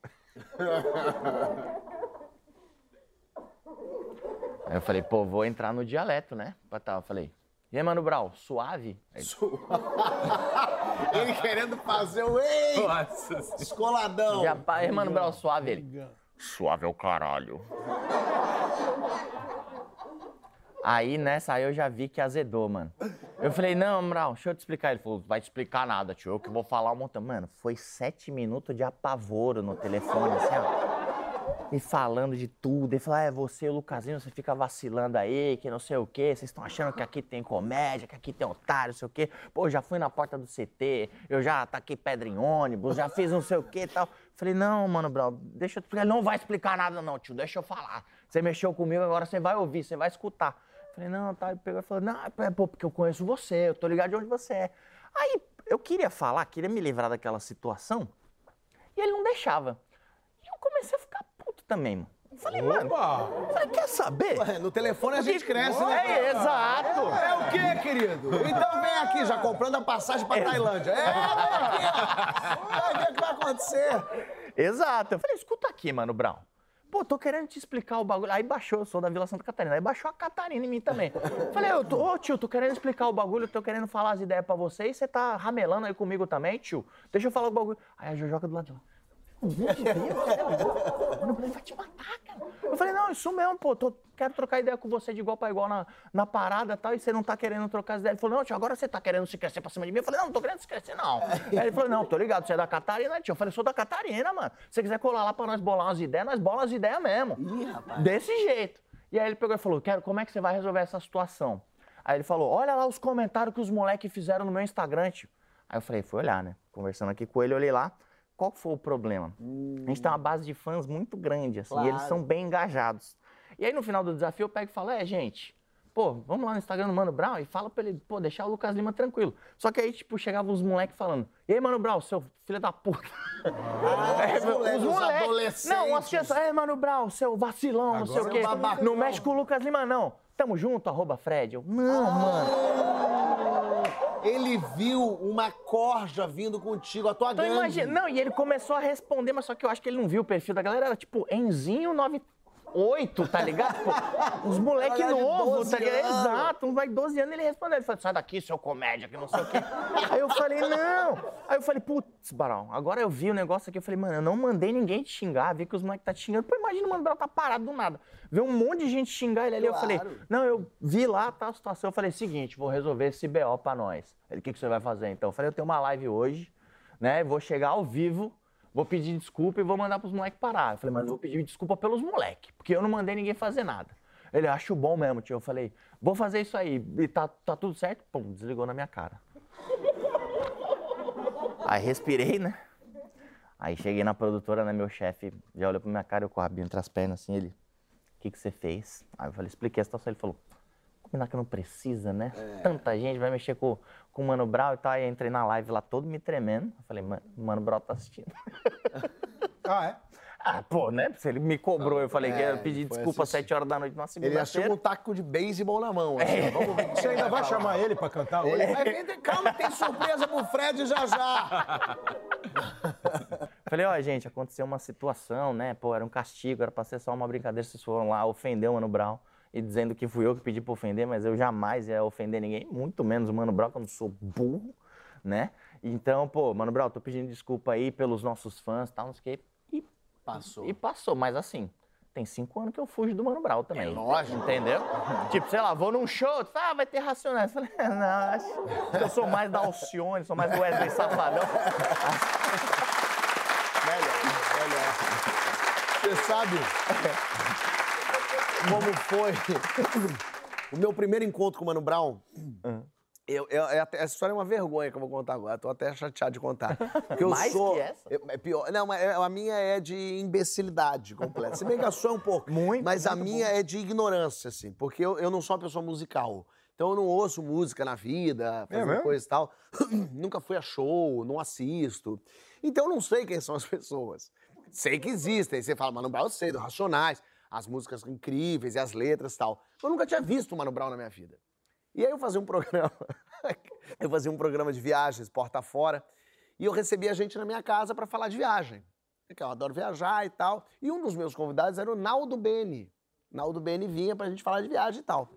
Speaker 3: Aí eu falei, pô, vou entrar no dialeto, né? Pra tal. Eu falei, e aí, Mano Brau, suave? Aí,
Speaker 1: Ele querendo fazer o ei,
Speaker 4: Nossa
Speaker 1: descoladão.
Speaker 3: e aí, Mano Brau, suave? Ele, suave é o caralho. Aí nessa aí eu já vi que azedou, mano. Eu falei, não, Brau, deixa eu te explicar. Ele falou, vai te explicar nada, tio, eu que vou falar um montão. Mano, foi sete minutos de apavoro no telefone, assim, ó. E falando de tudo. Ele falou, ah, é você, o Lucasinho, você fica vacilando aí, que não sei o quê. Vocês estão achando que aqui tem comédia, que aqui tem otário, não sei o quê. Pô, já fui na porta do CT, eu já taquei pedra em ônibus, já fiz não sei o quê e tal. Falei, não, mano, Brau, deixa eu te explicar. Ele não vai explicar nada não, tio, deixa eu falar. Você mexeu comigo, agora você vai ouvir, você vai escutar. Falei, não, tá. Ele pegou e falou, não, é pô, porque eu conheço você, eu tô ligado de onde você é. Aí eu queria falar, queria me livrar daquela situação, e ele não deixava. E eu comecei a ficar puto também, mano. Falei, mano,
Speaker 2: Opa!
Speaker 3: falei, quer saber?
Speaker 1: Ué, No telefone a gente cresce, né?
Speaker 3: É, exato.
Speaker 1: É o quê, querido? Então vem aqui, já comprando a passagem pra Tailândia. É, vem aqui. ó. Vai ver o que vai acontecer.
Speaker 3: Exato. Eu falei, escuta aqui, mano, Brown. Pô, tô querendo te explicar o bagulho. Aí baixou, eu sou da Vila Santa Catarina. Aí baixou a Catarina em mim também. Falei, eu tô, ô tio, tô querendo explicar o bagulho, tô querendo falar as ideias pra você e você tá ramelando aí comigo também, tio. Deixa eu falar o bagulho. Aí a Jojoca do lado de lá. Meu Deus, é. Mano, ele vai te matar, cara. Eu falei, não, isso mesmo, pô, tô, quero trocar ideia com você de igual pra igual na, na parada e tal, e você não tá querendo trocar as ideias. Ele falou, não, tio, agora você tá querendo se crescer pra cima de mim. Eu falei, não, não tô querendo se crescer, não. Aí ele falou, não, tô ligado, você é da Catarina, tio. Eu falei, sou da Catarina, mano. Se você quiser colar lá pra nós bolar umas ideias, nós bolamos as ideias mesmo. Desse jeito. E aí ele pegou e falou, quero, como é que você vai resolver essa situação? Aí ele falou, olha lá os comentários que os moleques fizeram no meu Instagram, tio. Aí eu falei, fui olhar, né? Conversando aqui com ele, olhei lá. Qual foi o problema? A gente tem uma base de fãs muito grande, assim, e eles
Speaker 1: Claro.
Speaker 3: são bem engajados. E aí no final do desafio eu pego e falo, é, gente, pô, vamos lá no Instagram do Mano Brown e fala pra ele, pô, deixar o Lucas Lima tranquilo. Só que aí, tipo, chegavam os moleques falando, e aí, Mano Brown, seu filho da puta.
Speaker 1: Ah, os moleques, os adolescentes.
Speaker 3: Não, as crianças, é, Mano Brown, seu vacilão, não sei o
Speaker 2: Agora
Speaker 3: quê. Não mexe com o Lucas Lima, não. Tamo junto, arroba Fred. Eu, não, mano.
Speaker 1: Ele viu uma corja vindo contigo, a tua
Speaker 3: Então
Speaker 1: gangue.
Speaker 3: imagina. Não, e ele começou a responder, mas só que eu acho que ele não viu o perfil da galera. Era tipo Enzinho 98, tá ligado? Tipo, os moleque
Speaker 1: Galera de
Speaker 3: novo,
Speaker 1: 12
Speaker 3: tá ligado?
Speaker 1: anos.
Speaker 3: Exato, um vai 12 anos ele respondeu. Ele falou, sai daqui, seu comédia, que não sei o quê. Aí eu falei, não. Aí eu falei, putz, Barão, agora eu vi o negócio aqui. Eu falei, mano, eu não mandei ninguém te xingar. Vi que os moleques tá te xingando. Pô, imagina o Mano Brown tá parado do nada. Vê um monte de gente xingar ele ali. Eu falei,
Speaker 1: Claro.
Speaker 3: não, eu vi lá tá, a situação. Eu falei, seguinte, vou resolver esse BO pra nós. Ele, o que, que você vai fazer então? Eu falei, eu tenho uma live hoje, né? Vou chegar ao vivo, vou pedir desculpa e vou mandar pros moleques parar. Eu falei, mas eu vou pedir desculpa pelos moleques, porque eu não mandei ninguém fazer nada. Ele, acho bom mesmo, tio. Eu falei, vou fazer isso aí. E tá, tá tudo certo? Pum, desligou na minha cara. Aí respirei, né? Aí cheguei na produtora, né? Meu chefe já olhou pra minha cara, eu com o rabinho entre as pernas, assim, ele... O que, que você fez? Aí eu falei, expliquei a situação. Ele falou, combinar que não precisa, né? Tanta gente vai mexer com, com o Mano Brown e tal. Aí entrei na live lá todo me tremendo. Eu falei, mano, o Mano Brown tá assistindo.
Speaker 2: Ah, é?
Speaker 3: Ah, pô, né? Se ele me cobrou, eu falei que
Speaker 1: É,
Speaker 3: ia pedir
Speaker 1: foi
Speaker 3: desculpa às. 7 horas da noite numa
Speaker 1: Ele achou um taco de beisebol na mão. Assim, ó. Vamos ver que
Speaker 2: Você ainda vai chamar ele pra cantar hoje?
Speaker 1: Tem- Calma, tem surpresa pro Fred já já.
Speaker 3: Falei, ó, gente, aconteceu uma situação, né? Pô, era um castigo, era pra ser só uma brincadeira. Vocês foram lá ofender o Mano Brown e dizendo que fui eu que pedi pra ofender, mas eu jamais ia ofender ninguém, muito menos o Mano Brown, que eu não sou burro, né? Então, pô, Mano Brown, tô pedindo desculpa aí pelos nossos fãs e tal, não sei o quê. E
Speaker 1: Passou.
Speaker 3: E passou, mas assim, tem cinco anos que eu fujo do Mano Brown também.
Speaker 1: É lógico.
Speaker 3: Entendeu? tipo, sei lá, vou num show, tu fala, ah, vai ter Racionais. Eu falei, "Ah, não, acho que eu sou mais da Alcione, sou mais do Wesley Safadão.
Speaker 1: Melhor, melhor. Você sabe como foi o meu primeiro encontro com o Mano Brown? Eu, eu- é essa história é uma vergonha que eu vou contar agora. Tô até chateado de contar. Porque eu
Speaker 3: Mais
Speaker 1: sou,
Speaker 3: que essa?
Speaker 1: eu- é pior. Não, mas é- a minha é de imbecilidade completa. Se bem que a sua é um pouco.
Speaker 3: Muito,
Speaker 1: Mas a
Speaker 3: muito
Speaker 1: minha é de ignorância, assim. Porque eu, eu não sou uma pessoa musical. Então eu não ouço música na vida, fazendo
Speaker 2: mesmo?
Speaker 1: coisa e tal. Nunca fui a show, não assisto. Então eu não sei quem são as pessoas. Sei que existem. Você fala, Mano Brown, eu sei, do Racionais, as músicas incríveis e as letras e tal. Eu nunca tinha visto Mano Brown na minha vida. E aí eu fazia um programa, eu fazia um programa de viagens, porta fora, e eu recebia gente na minha casa para falar de viagem. Porque eu adoro viajar e tal. E um dos meus convidados era o Naldo Beni. Naldo Beni vinha pra gente falar de viagem e tal.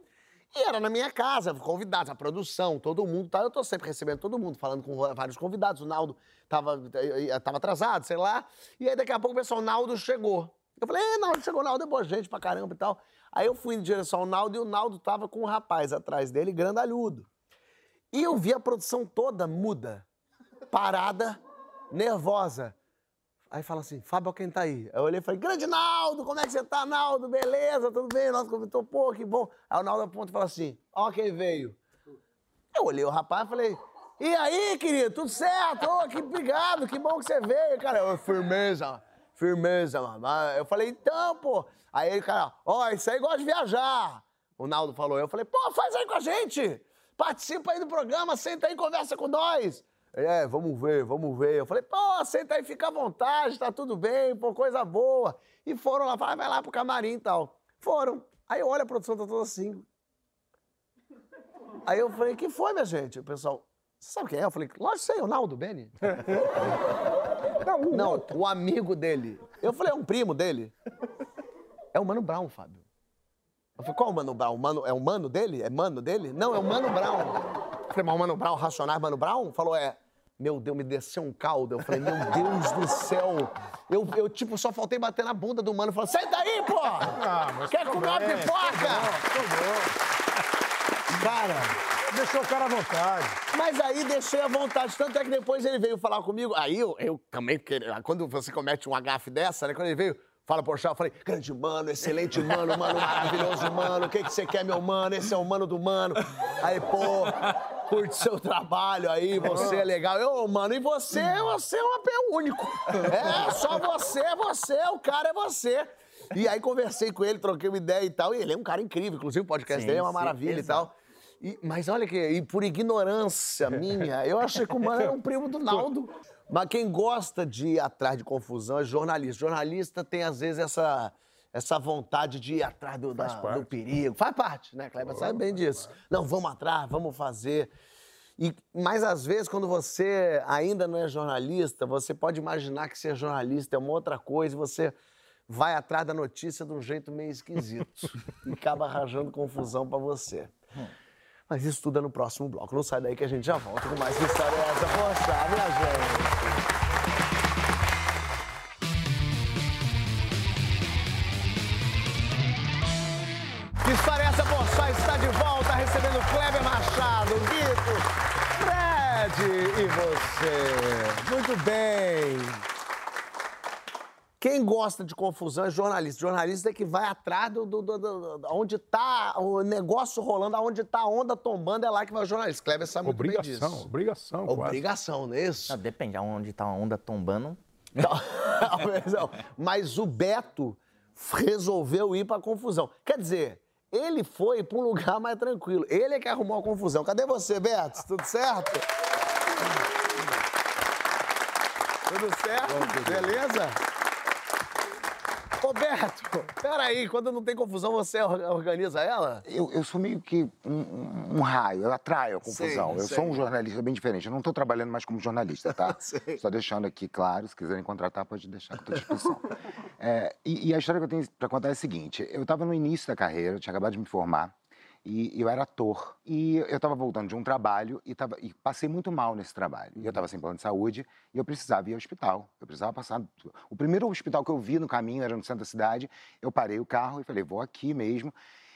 Speaker 1: E era na minha casa, convidados, a produção, todo mundo, tá? Eu tô sempre recebendo todo mundo, falando com vários convidados. O Naldo tava, eh, tava atrasado, sei lá. E aí daqui a pouco o pessoal, o Naldo chegou. Eu falei, Naldo chegou, Naldo é boa gente pra caramba e tal. Aí eu fui em direção ao Naldo e o Naldo tava com um rapaz atrás dele, grandalhudo. E eu vi a produção toda muda, parada, nervosa. Aí fala assim, Fábio, quem tá aí? Aí eu olhei e falei, grande Naldo, como é que você tá, Naldo? Beleza, tudo bem? Nossa, comentou, pô, que bom. Aí o Naldo aponta e fala assim, ó quem veio. Eu olhei o rapaz e falei, e aí, querido, tudo certo? Ô, que obrigado, que bom que você veio, cara. Eu, firmeza, firmeza, mano. Eu falei, então, pô. Aí ele, cara, ó, isso aí gosta de viajar. O Naldo falou, eu falei, pô, faz aí com a gente. Participa aí do programa, senta aí conversa com nós. É, vamos ver, vamos ver. Eu falei, pô, senta aí, fica à vontade, tá tudo bem, pô, coisa boa. E foram lá, falaram, vai lá pro camarim e tal. Foram. Aí eu olho a produção, tá toda assim. Aí eu falei, que foi, minha gente? O pessoal, você sabe quem é? Eu falei, lógico que sei, o Naldo Beni.
Speaker 2: Não, o
Speaker 1: Não,
Speaker 2: outro.
Speaker 1: o amigo dele. Eu falei, é um primo dele? É o Mano Brown, Fábio. Eu falei, qual é o Mano Brown? Mano, é o Mano dele? É Mano dele? Não, é o Mano Brown. Eu falei, mas o Mano Brown, Racionais Mano Brown? Falou, é. Meu Deus, me desceu um caldo. Eu falei, meu Deus do céu. Eu, eu tipo, só faltei bater na bunda do Mano. Falei, senta aí, pô!
Speaker 2: Ah, mas
Speaker 1: Quer comer uma
Speaker 2: bem,
Speaker 1: pipoca? Cara...
Speaker 2: Deixou o cara à vontade.
Speaker 1: Mas aí deixei à vontade, tanto é que depois ele veio falar comigo. Aí eu, eu também, porque quando você comete um agafe dessa, né? Quando ele veio, fala por chá, eu falei, grande mano, excelente mano, mano maravilhoso mano, o que, que você quer, meu mano? Esse é o mano do mano. Aí, pô, curte seu trabalho aí, você é legal. Eu, mano, e você, você é um apé único. É, só você é você, o cara é você. E aí conversei com ele, troquei uma ideia e tal, e ele é um cara incrível, inclusive o podcast
Speaker 3: Sim,
Speaker 1: dele é uma
Speaker 3: sim,
Speaker 1: maravilha e tal. E- mas olha que, e por ignorância minha, eu achei que o mano era um primo do Naldo. Mas quem gosta de ir atrás de confusão é jornalista. Jornalista tem, às vezes, essa, essa vontade de ir atrás do, da- do perigo. Faz parte, né, Kleber? Sabe bem disso. Não, vamos atrás, vamos fazer. E, mas às vezes, quando você ainda não é jornalista, você pode imaginar que ser jornalista é uma outra coisa e você vai atrás da notícia de um jeito meio esquisito e acaba arranjando confusão pra você. Mas isso tudo é no próximo bloco. Não sai daí que a gente já volta com mais história essa. Poxa, minha gente. Muito bem. Quem gosta de confusão é jornalista. Jornalista é que vai atrás do, do, do- do- do- onde tá o negócio rolando, aonde tá a onda tombando, é lá que vai o jornalista. Kleber sabe muito bem
Speaker 2: Obrigação,
Speaker 1: disso.
Speaker 2: obrigação. quase.
Speaker 1: Obrigação, não é isso?
Speaker 3: Ah, depende, aonde tá a onda tombando.
Speaker 1: Talvez não. Mas o Beto resolveu ir pra confusão. Quer dizer, Ele foi para um lugar mais tranquilo. Ele é que arrumou a confusão. Cadê você, Beto? Tudo certo? Tudo certo? Beleza? Ô, Beto, peraí, quando não tem confusão, você or- organiza ela?
Speaker 5: Eu, eu sou meio que um, um- um raio, eu atraio a confusão.
Speaker 1: Sei,
Speaker 5: eu
Speaker 1: sei.
Speaker 5: sou um jornalista bem diferente. Eu não estou trabalhando mais como jornalista, tá?
Speaker 1: Sei.
Speaker 5: Só deixando aqui claro, se quiserem contratar, pode deixar que eu estou à disposição. É, e, e a história que eu tenho para contar é a seguinte: eu estava no início da carreira, eu tinha acabado de me formar. E eu era ator. E eu estava voltando de um trabalho e, tava, e passei muito mal nesse trabalho. E eu estava sem plano de saúde e eu precisava ir ao hospital. Eu precisava passar. O primeiro hospital que eu vi no caminho era no centro da cidade. Eu parei o carro e falei, vou aqui mesmo.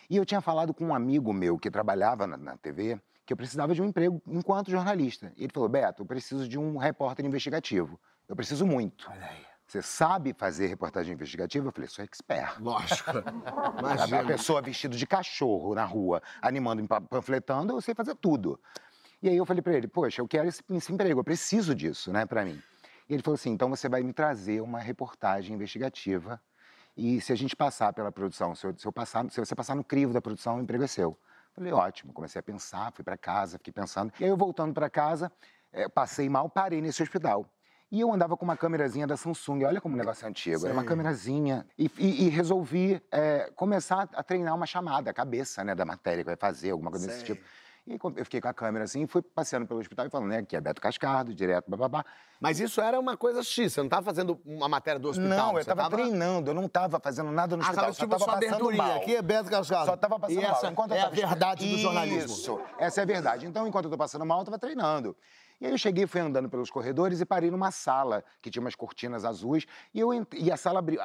Speaker 5: E eu tinha falado com um amigo meu que trabalhava na, na TV que eu precisava de um emprego enquanto jornalista. E ele falou: Beto, eu preciso de um repórter investigativo. Eu preciso muito.
Speaker 1: Olha aí.
Speaker 5: Você sabe fazer reportagem investigativa? Eu falei: sou expert.
Speaker 1: Lógico.
Speaker 5: A
Speaker 1: Imagina.
Speaker 5: pessoa vestida de cachorro na rua, animando, pa- panfletando, eu sei fazer tudo. E aí eu falei pra ele, poxa, eu quero esse, esse emprego, eu preciso disso, né, pra mim. E ele falou assim, então você vai me trazer uma reportagem investigativa e se a gente passar pela produção, se, eu, se eu passar, se você passar no crivo da produção, o emprego é seu. Falei, ótimo, comecei a pensar, fui pra casa, fiquei pensando. E aí eu voltando pra casa, eh, passei mal, parei nesse hospital. E eu andava com uma câmerazinha da Samsung, olha como o negócio é antigo, era uma câmerazinha. E, e- e resolvi eh, começar a treinar uma chamada, a cabeça né, da matéria que vai fazer, alguma coisa desse
Speaker 1: Sei.
Speaker 5: tipo. E eu fiquei com a câmera assim, fui passeando pelo hospital e falando, né, aqui é Beto Cascardo, direto, bababá.
Speaker 1: Mas isso era uma coisa X, você não estava fazendo uma matéria do hospital?
Speaker 5: Não, eu
Speaker 1: você
Speaker 5: tava, treinando, eu não tava fazendo nada no
Speaker 1: Ah,
Speaker 5: hospital,
Speaker 1: tava
Speaker 5: só
Speaker 1: tipo
Speaker 5: tava
Speaker 1: sua
Speaker 5: passando mal.
Speaker 1: Aqui é Beto Cascado.
Speaker 5: Só tava passando
Speaker 1: e essa
Speaker 5: mal. Enquanto eu
Speaker 1: é a
Speaker 5: tava-
Speaker 1: verdade do jornalismo.
Speaker 5: Isso, essa é a verdade. Então, enquanto eu tô passando mal, eu tava treinando. E aí eu cheguei, fui andando pelos corredores e parei numa sala que tinha umas cortinas azuis. E, eu e a sala abriu,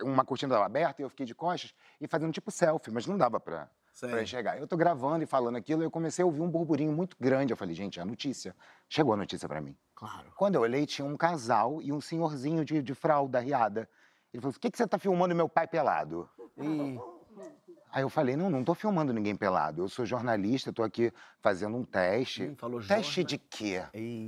Speaker 5: uma cortina estava aberta e eu fiquei de costas e fazendo tipo selfie, mas não dava pra,
Speaker 1: Sei.
Speaker 5: pra enxergar. Eu tô gravando e falando aquilo e eu comecei a ouvir um burburinho muito grande. Eu falei, gente, é a notícia. Chegou a notícia pra mim.
Speaker 1: Claro.
Speaker 5: Quando eu olhei, tinha um casal e um senhorzinho de, de fralda riada. Ele falou: o que, que você tá filmando meu pai pelado?
Speaker 1: E
Speaker 5: Aí eu falei, não, não tô filmando ninguém pelado. Eu sou jornalista, tô aqui fazendo um teste.
Speaker 1: Hum, falou
Speaker 5: teste
Speaker 1: jorna-
Speaker 5: de quê?
Speaker 1: e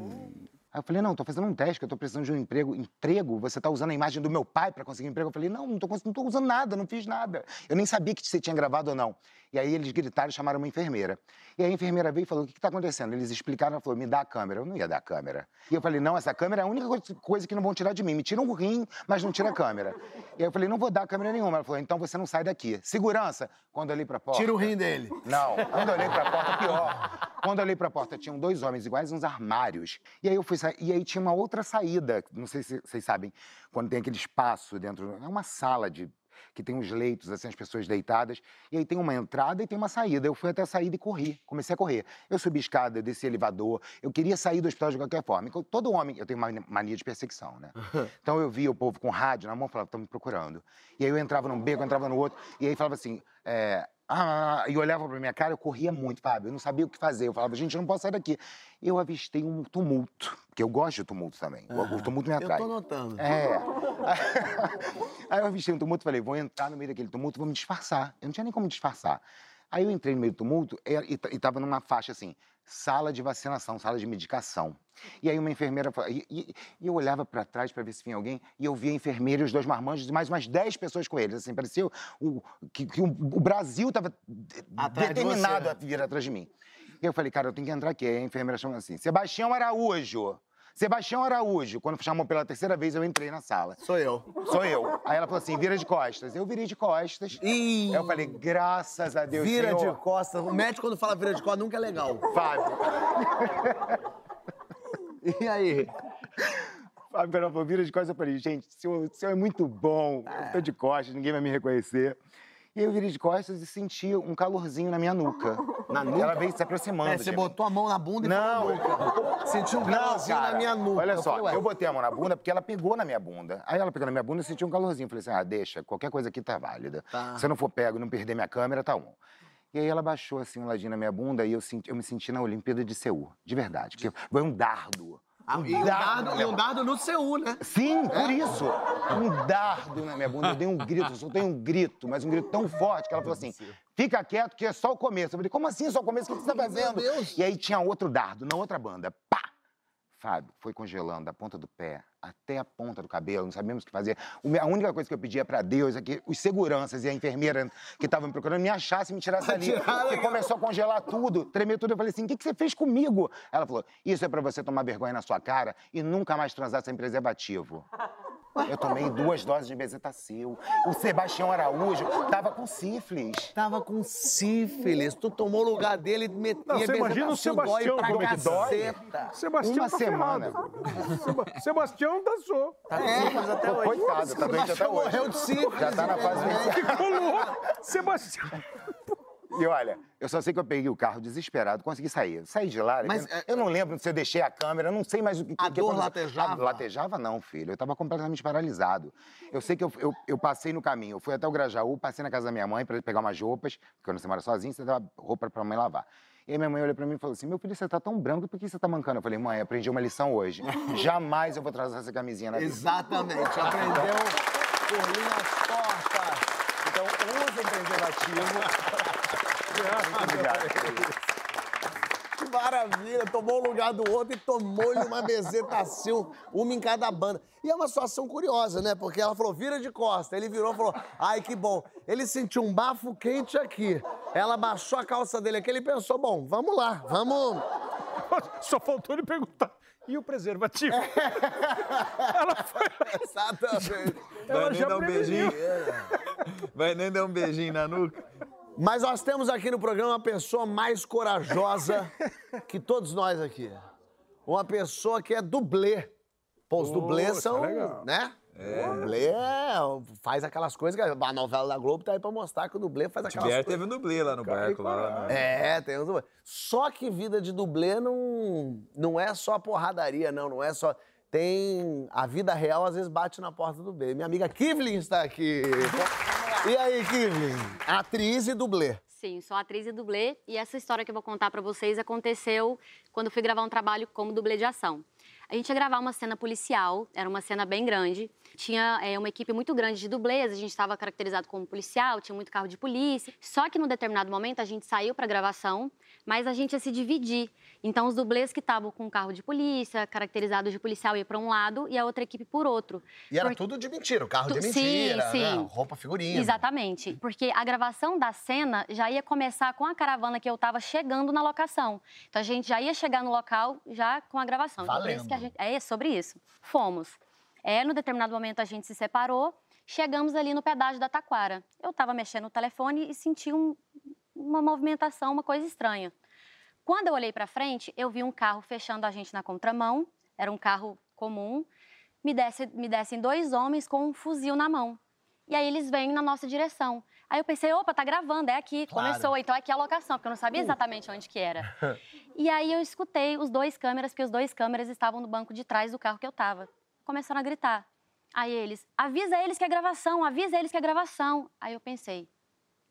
Speaker 5: Aí eu falei, não, tô fazendo um teste, que eu tô precisando de um emprego. Emprego? Você tá usando a imagem do meu pai para conseguir emprego? Eu falei, não, não tô usando nada, não fiz nada. Eu nem sabia que você tinha gravado ou não. E aí eles gritaram e chamaram uma enfermeira. E aí a enfermeira veio e falou, o que que tá acontecendo? Eles explicaram, ela falou, me dá a câmera. Eu não ia dar a câmera. E eu falei, não, essa câmera é a única coisa- que não vão tirar de mim. Me tiram o rim, mas não tira a câmera. E aí eu falei, não vou dar a câmera nenhuma. Ela falou, então você não sai daqui. Segurança. Quando eu olhei pra porta...
Speaker 1: tira o rim dele.
Speaker 5: Não, quando eu olhei pra porta, pior. Quando eu olhei pra porta, tinham dois homens iguais uns armários. E aí eu fui sair, e aí tinha uma outra saída, não sei se vocês sabem, quando tem aquele espaço dentro, é uma sala de que tem uns leitos, assim, as pessoas deitadas, e aí tem uma entrada e tem uma saída. Eu fui até a saída e corri, comecei a correr. Eu subi escada, eu desci elevador, eu queria sair do hospital de qualquer forma. Todo homem, eu tenho uma mania de perseguição, né? Então eu via o povo com rádio na mão e falava, estão me procurando. E aí eu entrava num beco, eu entrava no outro, e aí falava assim, é, ah, e olhava pra minha cara, eu corria muito, Fábio, eu não sabia o que fazer. Eu falava, gente, eu não posso sair daqui. Eu avistei um tumulto, porque eu gosto de tumulto também. O- O tumulto me
Speaker 1: Eu
Speaker 5: atrai.
Speaker 1: tô notando.
Speaker 5: É. Aí eu avistei um tumulto e falei, vou entrar no meio daquele tumulto, vou me disfarçar. Eu não tinha nem como disfarçar. Aí eu entrei no meio do tumulto e, e, e tava numa faixa assim, sala de vacinação, sala de medicação. E aí uma enfermeira, e, e- e eu olhava para trás para ver se vinha alguém, e eu via a enfermeira e os dois marmanjos e mais umas 10 pessoas com eles. Assim, parecia o, que, que o, o Brasil estava
Speaker 1: Atrás de
Speaker 5: determinado
Speaker 1: você.
Speaker 5: a vir atrás de mim. E eu falei, cara, eu tenho que entrar aqui. Aí a enfermeira chamou assim, Sebastião Araújo. Sebastião Araújo. Quando chamou pela terceira vez, eu entrei na sala.
Speaker 1: Sou eu.
Speaker 5: Sou eu. Aí ela falou assim, vira de costas. Eu virei de costas.
Speaker 1: Ih,
Speaker 5: Aí eu falei, graças a Deus,
Speaker 1: vira
Speaker 5: Senhor.
Speaker 1: de costas. O médico, quando fala vira de costas, nunca é legal.
Speaker 5: Fábio.
Speaker 1: E aí?
Speaker 5: Fábio ela falou, vira de costas. Eu falei, gente, o senhor, o senhor é muito bom. Eu tô de costas, ninguém vai me reconhecer. E eu virei de costas e senti um calorzinho na minha nuca.
Speaker 1: Na nuca?
Speaker 5: Ela veio se aproximando.
Speaker 1: É, você
Speaker 5: de mim.
Speaker 1: botou a mão na bunda e
Speaker 5: Não.
Speaker 1: falou nuca. Senti um
Speaker 5: Não,
Speaker 1: calorzinho
Speaker 5: cara,
Speaker 1: na minha nuca.
Speaker 5: Olha só,
Speaker 1: falei, ué,
Speaker 5: eu botei a mão na bunda porque ela pegou na minha bunda. Aí ela pegou na minha bunda e senti um calorzinho. Falei assim: ah, deixa, qualquer coisa aqui tá válida.
Speaker 1: Tá.
Speaker 5: Se eu não for pego e não perder minha câmera, tá bom. E aí ela baixou assim um ladinho na minha bunda e eu, senti, eu me senti na Olimpíada de Seul, de verdade. Que foi um dardo.
Speaker 1: Ah,
Speaker 5: um
Speaker 1: e um
Speaker 5: dardo
Speaker 1: e
Speaker 5: minha
Speaker 1: um dardo no Seul, né?
Speaker 5: Sim, por isso. Um dardo na minha bunda. Eu dei um grito, eu soltei um grito, mas um grito tão forte que ela falou assim: fica quieto que é só o começo. Eu falei, como assim só o começo? O que você tá fazendo?
Speaker 1: Deus.
Speaker 5: E aí tinha outro dardo, na outra banda. Pá! Fábio, foi congelando da ponta do pé até a ponta do cabelo, não sabíamos o que fazer. A única coisa que eu pedia pra Deus é que os seguranças e a enfermeira que estavam me procurando me achassem e me tirassem ali. Porque começou a congelar tudo, tremeu tudo. Eu falei assim: o que, que você fez comigo? Ela falou: isso é pra você tomar vergonha na sua cara e nunca mais transar sem preservativo. Eu tomei duas doses de bezetacil. O Sebastião Araújo tava com sífilis.
Speaker 1: Tava com sífilis, tu tomou o lugar dele e metia
Speaker 2: Não, você imagina o
Speaker 1: bezetacil, dói
Speaker 2: Sebastião
Speaker 1: pra
Speaker 2: como é que dói?
Speaker 1: caceta.
Speaker 2: Sebastião
Speaker 5: Uma
Speaker 2: tá
Speaker 5: semana.
Speaker 2: ferrado. Seba- Sebastião dançou.
Speaker 3: Tá com sífilis até hoje.
Speaker 5: Coitado, tá doente até
Speaker 1: Sebastião
Speaker 5: hoje.
Speaker 1: morreu de sífilis.
Speaker 5: Já tá na fase.
Speaker 2: Ficou louco. Sebastião.
Speaker 5: E olha, eu só sei que eu peguei o carro desesperado, consegui sair. Saí de lá.
Speaker 1: Mas,
Speaker 5: eu,
Speaker 1: é-
Speaker 5: eu não lembro se eu deixei a câmera, não sei mais o que
Speaker 1: A
Speaker 5: que
Speaker 1: dor latejava?
Speaker 5: Ah, latejava não, filho. Eu tava completamente paralisado. Eu sei que eu, eu, eu passei no caminho. Eu fui até o Grajaú, passei na casa da minha mãe para pegar umas roupas, porque eu não sei mora sozinho, você dava roupa pra mãe lavar. E aí minha mãe olhou pra mim e falou assim: Meu filho, você tá tão branco, por que você tá mancando? Eu falei: Mãe, aprendi uma lição hoje. Jamais eu vou trazer essa camisinha na vida.
Speaker 1: Exatamente, aprendeu por linhas tortas.
Speaker 5: Então, usem preservativo. Obrigado.
Speaker 1: Que maravilha, tomou o lugar do outro e tomou-lhe uma bezetacil, uma em cada banda. E é uma situação curiosa, né? Porque ela falou, vira de costa. Ele virou e falou, ai, que bom. Ele sentiu um bafo quente aqui. Ela baixou a calça dele aqui, ele pensou, bom, vamos lá, vamos...
Speaker 2: Só faltou ele perguntar. E o preservativo? Ela foi.
Speaker 1: Exatamente.
Speaker 2: Ela
Speaker 4: Vai nem
Speaker 2: já
Speaker 4: dar um beijinho. Vai nem dar um beijinho na nuca.
Speaker 1: Mas nós temos aqui no programa uma pessoa mais corajosa que todos nós aqui. Uma pessoa que é dublê. Pô, os dublês
Speaker 2: é
Speaker 1: são,
Speaker 2: legal.
Speaker 1: né? O dublê é- faz aquelas coisas que a novela da Globo tá aí pra mostrar que o dublê faz aquelas
Speaker 4: Tiver
Speaker 1: coisas.
Speaker 4: teve um dublê lá no barco. Lá, né?
Speaker 1: É, tem os dublês. Só que vida de dublê não, não é só porradaria, não. Não é só... Tem... A vida real, às vezes, bate na porta do dublê. Minha amiga Kivlin está aqui. E aí, Kivlin? Atriz e dublê.
Speaker 6: Sim, sou atriz e dublê e essa história que eu vou contar pra vocês aconteceu quando fui gravar um trabalho como dublê de ação. A gente ia gravar uma cena policial, era uma cena bem grande. Tinha é, uma equipe muito grande de dublês, a gente estava caracterizado como policial, tinha muito carro de polícia. Só que num determinado momento a gente saiu pra gravação, mas a gente ia se dividir. Então os dublês que estavam com carro de polícia, caracterizados de policial, ia pra um lado e a outra equipe por outro.
Speaker 1: E era
Speaker 6: Por-
Speaker 1: tudo de mentira, o carro de
Speaker 6: Tu- sim,
Speaker 1: mentira,
Speaker 6: sim.
Speaker 1: né? roupa figurina.
Speaker 6: Exatamente. Porque a gravação da cena já ia começar com a caravana que eu tava chegando na locação. Então a gente já ia chegar no local já com a gravação. Então, por isso que a
Speaker 1: Valendo.
Speaker 6: gente... É sobre isso. Fomos. É, no determinado momento a gente se separou, chegamos ali no pedágio da Taquara. Eu tava mexendo no telefone e senti um- uma movimentação, uma coisa estranha. Quando eu olhei para frente, eu vi um carro fechando a gente na contramão. Era um carro comum. Me, desce, me descem dois homens com um fuzil na mão. E aí eles vêm na nossa direção. Aí eu pensei, opa, tá gravando, é aqui,
Speaker 1: Claro.
Speaker 6: começou, então é aqui a locação, porque eu não sabia exatamente onde que era. e aí eu escutei os dois câmeras, porque os dois câmeras estavam no banco de trás do carro que eu tava. Começaram a gritar. Aí eles, avisa eles que é gravação, avisa eles que é gravação. Aí eu pensei,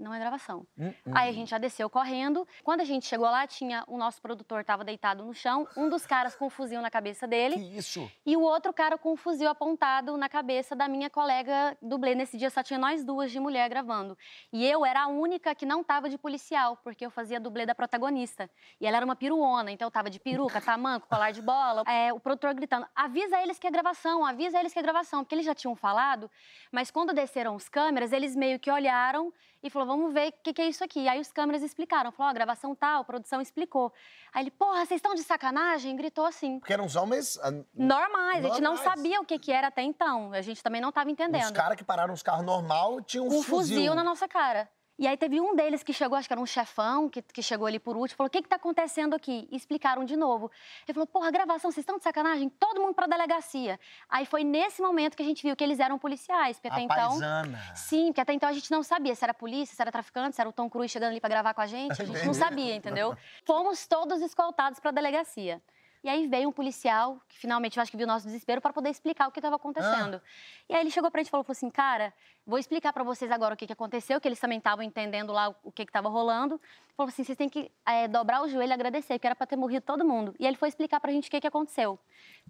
Speaker 6: não é gravação. Aí a gente já desceu correndo. Quando a gente chegou lá, tinha o nosso produtor estava deitado no chão, um dos caras com um fuzil na cabeça dele
Speaker 1: Que isso?
Speaker 6: e o outro cara com um fuzil apontado na cabeça da minha colega dublê. Nesse dia só tinha nós duas de mulher gravando. E eu era a única que não tava de policial, porque eu fazia dublê da protagonista. E ela era uma piruona, então eu tava de peruca, tamanco, colar de bola. É, o produtor gritando: avisa eles que é gravação, avisa eles que é gravação, porque eles já tinham falado, mas quando desceram os câmeras, eles meio que olharam e falou: vamos ver o que, que é isso aqui. Aí os câmeras explicaram, falou: ó, gravação tal, produção explicou. Aí ele, porra, vocês estão de sacanagem? Gritou assim.
Speaker 1: Porque eram os homens. ah,
Speaker 6: Normais, a gente não
Speaker 1: Normais.
Speaker 6: sabia o que, que era até então. A gente também não estava entendendo.
Speaker 1: Os caras que pararam os carros normal tinham um
Speaker 6: um fuzil. na nossa cara. E aí teve um deles que chegou, acho que era um chefão, que, que chegou ali por último, falou: o que, que tá acontecendo aqui? E explicaram de novo. Ele falou: porra, gravação, vocês estão de sacanagem? Todo mundo pra delegacia. Aí foi nesse momento que a gente viu que eles eram policiais, porque até
Speaker 1: A
Speaker 6: então.
Speaker 1: paisana.
Speaker 6: Sim, porque até então a gente não sabia se era polícia, se era traficante, se era o Tom Cruise chegando ali pra gravar com a gente. A gente não sabia, entendeu? Fomos todos escoltados pra delegacia. E aí veio um policial, que finalmente eu acho que viu o nosso desespero, para poder explicar o que estava acontecendo. E aí ele chegou pra gente e falou, falou assim, cara, vou explicar para vocês agora o que, que aconteceu, que eles também estavam entendendo lá o que estava rolando. Falou assim, vocês têm que eh, dobrar o joelho e agradecer, porque era para ter morrido todo mundo. E ele foi explicar pra gente o que, que aconteceu.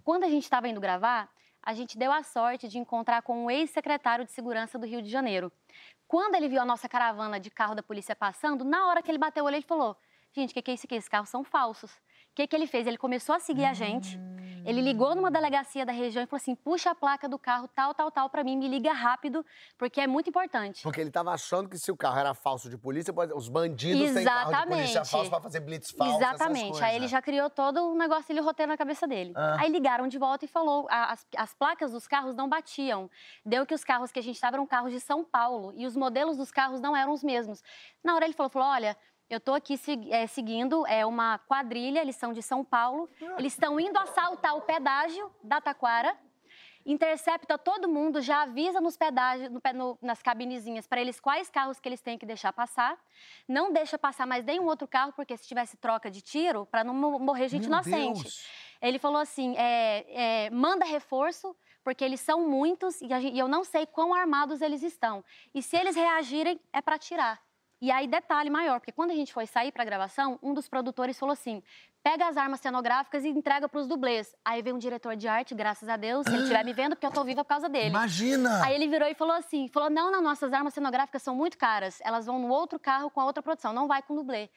Speaker 6: Quando a gente estava indo gravar, a gente deu a sorte de encontrar com um ex-secretário de segurança do Rio de Janeiro. Quando ele viu a nossa caravana de carro da polícia passando, na hora que ele bateu o olho, ele falou: Gente, o que, que é isso aqui? Esses carros são falsos. O que, que ele fez? Ele começou a seguir a gente Ele ligou numa delegacia da região e falou assim: puxa a placa do carro tal, tal, tal pra mim, me liga rápido, porque é muito importante.
Speaker 1: Porque ele tava achando que se o carro era falso de polícia, os bandidos têm carro de polícia
Speaker 6: Exatamente.
Speaker 1: falso pra fazer blitz falso,
Speaker 6: Exatamente. Aí ele já criou todo um negócio, ele roteiro na cabeça dele.
Speaker 1: Ah.
Speaker 6: Aí ligaram de volta e falou: a- as, as placas dos carros não batiam. Deu que os carros que a gente estava eram carros de São Paulo e os modelos dos carros não eram os mesmos. Na hora ele falou: falou olha. Eu tô aqui eh, seguindo é uma quadrilha, eles são de São Paulo. Eles estão indo assaltar o pedágio da Taquara. Intercepta todo mundo, já avisa nos pedágios, no no- nas cabinezinhas para eles quais carros que eles têm que deixar passar. Não deixa passar mais nenhum outro carro, porque se tivesse troca de tiro, para não mo- morrer gente
Speaker 1: Meu
Speaker 6: inocente.
Speaker 1: Deus.
Speaker 6: Ele falou assim: é, é, manda reforço, porque eles são muitos e, e eu não sei quão armados eles estão. E se eles reagirem, é para tirar. E aí, detalhe maior, porque quando a gente foi sair para gravação, um dos produtores falou assim: pega as armas cenográficas e entrega para os dublês. Aí veio um diretor de arte, graças a Deus, se ele estiver me vendo, porque eu tô viva por causa dele.
Speaker 1: Imagina!
Speaker 6: Aí ele virou e falou assim: falou, não, não, nossas armas cenográficas são muito caras. Elas vão no outro carro com a outra produção, não vai com dublê.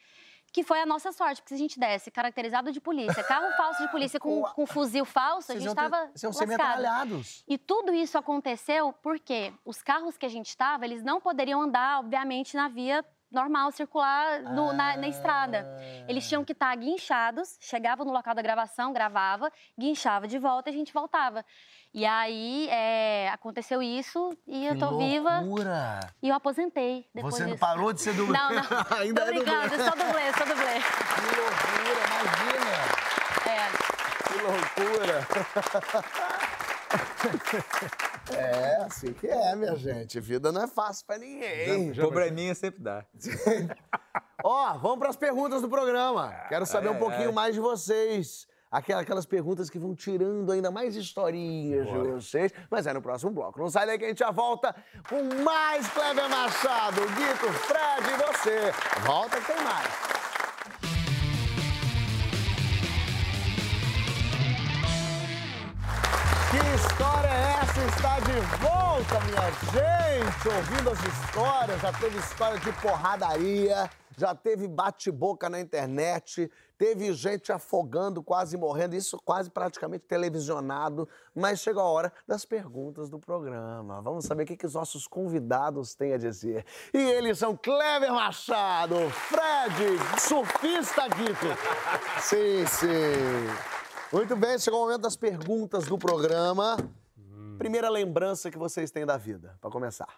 Speaker 6: Que foi a nossa sorte, porque se a gente desse caracterizado de polícia, carro falso de polícia com,
Speaker 1: Com a-
Speaker 6: fuzil falso, a
Speaker 1: Vocês
Speaker 6: gente
Speaker 1: iam ter-
Speaker 6: estava
Speaker 1: metralhados.
Speaker 6: E tudo isso aconteceu porque os carros que a gente estava, eles não poderiam andar, obviamente, na via normal, circular no- na, na estrada. Eles tinham que estar guinchados, chegava no local da gravação, gravava, guinchava de volta e a gente voltava. E aí é, aconteceu isso e eu
Speaker 1: Que
Speaker 6: tô viva
Speaker 1: loucura.
Speaker 6: e eu aposentei depois
Speaker 1: Você não
Speaker 6: disso.
Speaker 1: parou de ser dublê?
Speaker 6: Não, não.
Speaker 1: Ainda
Speaker 6: tô
Speaker 1: é dublê.
Speaker 6: brincando, eu sou dublê, sou dublê.
Speaker 1: Que loucura, imagina.
Speaker 6: É.
Speaker 1: Que loucura. É, assim que é, minha gente. Vida não é fácil pra ninguém.
Speaker 4: Probleminha sempre dá.
Speaker 1: Ó, vamos pras perguntas do programa. Quero saber um pouquinho mais de vocês. Aquelas, aquelas perguntas que vão tirando ainda mais historinhas de vocês. Mas é no próximo bloco. Não sai daí que a gente já volta com mais Kleber Machado, Guito, Fred e você. Volta que tem mais. História é essa? Está de volta, minha gente! Ouvindo as histórias, já teve história de porradaria, já teve bate-boca na internet, teve gente afogando, quase morrendo, isso quase praticamente televisionado. Mas chegou a hora das perguntas do programa. Vamos saber o que, que os nossos convidados têm a dizer. E eles são Kleber Machado, Fred, surfista Guito. Sim, sim. Muito bem, chegou o momento das perguntas do programa. Primeira lembrança que vocês têm da vida, para começar.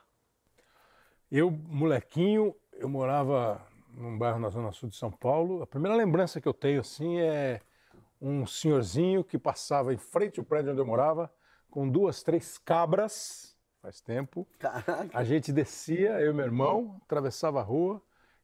Speaker 2: Eu, molequinho, eu morava num bairro na zona sul de São Paulo. A primeira lembrança que eu tenho, assim, é um senhorzinho que passava em frente ao prédio onde eu morava, com duas, três cabras, faz tempo.
Speaker 1: Caraca.
Speaker 2: A gente descia, eu e meu irmão, atravessava a rua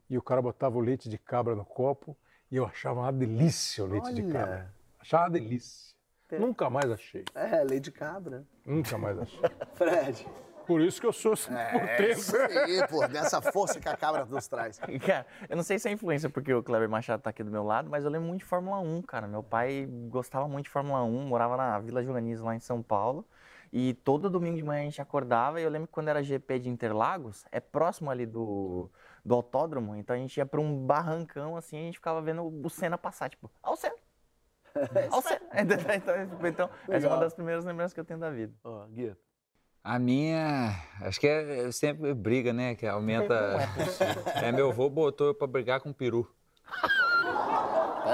Speaker 2: e o cara botava o leite de cabra no copo e eu achava uma delícia o leite de
Speaker 1: Olha.
Speaker 2: cabra. Achava uma delícia. Nunca mais achei.
Speaker 1: É, lei de cabra.
Speaker 2: Nunca mais achei.
Speaker 1: Fred.
Speaker 2: Por isso que eu sou assim
Speaker 1: É,
Speaker 2: por tempo.
Speaker 1: isso aí, pô, dessa força que a cabra nos traz.
Speaker 3: Cara, eu não sei se é influência porque o Kleber Machado tá aqui do meu lado, mas eu lembro muito de Fórmula 1, cara. Meu pai gostava muito de Fórmula 1, morava na Vila Joaniz, lá em São Paulo. E todo domingo de manhã a gente acordava e eu lembro que quando era GP de Interlagos, é próximo ali do, do autódromo, então a gente ia pra um barrancão assim e a gente ficava vendo o Senna passar, tipo, ó o Senna. Então, então, essa é uma das primeiras lembranças que eu tenho da vida.
Speaker 1: Ó, Guito.
Speaker 4: A minha, acho que é sempre briga, né? Que aumenta. É, meu avô botou eu pra brigar com o peru.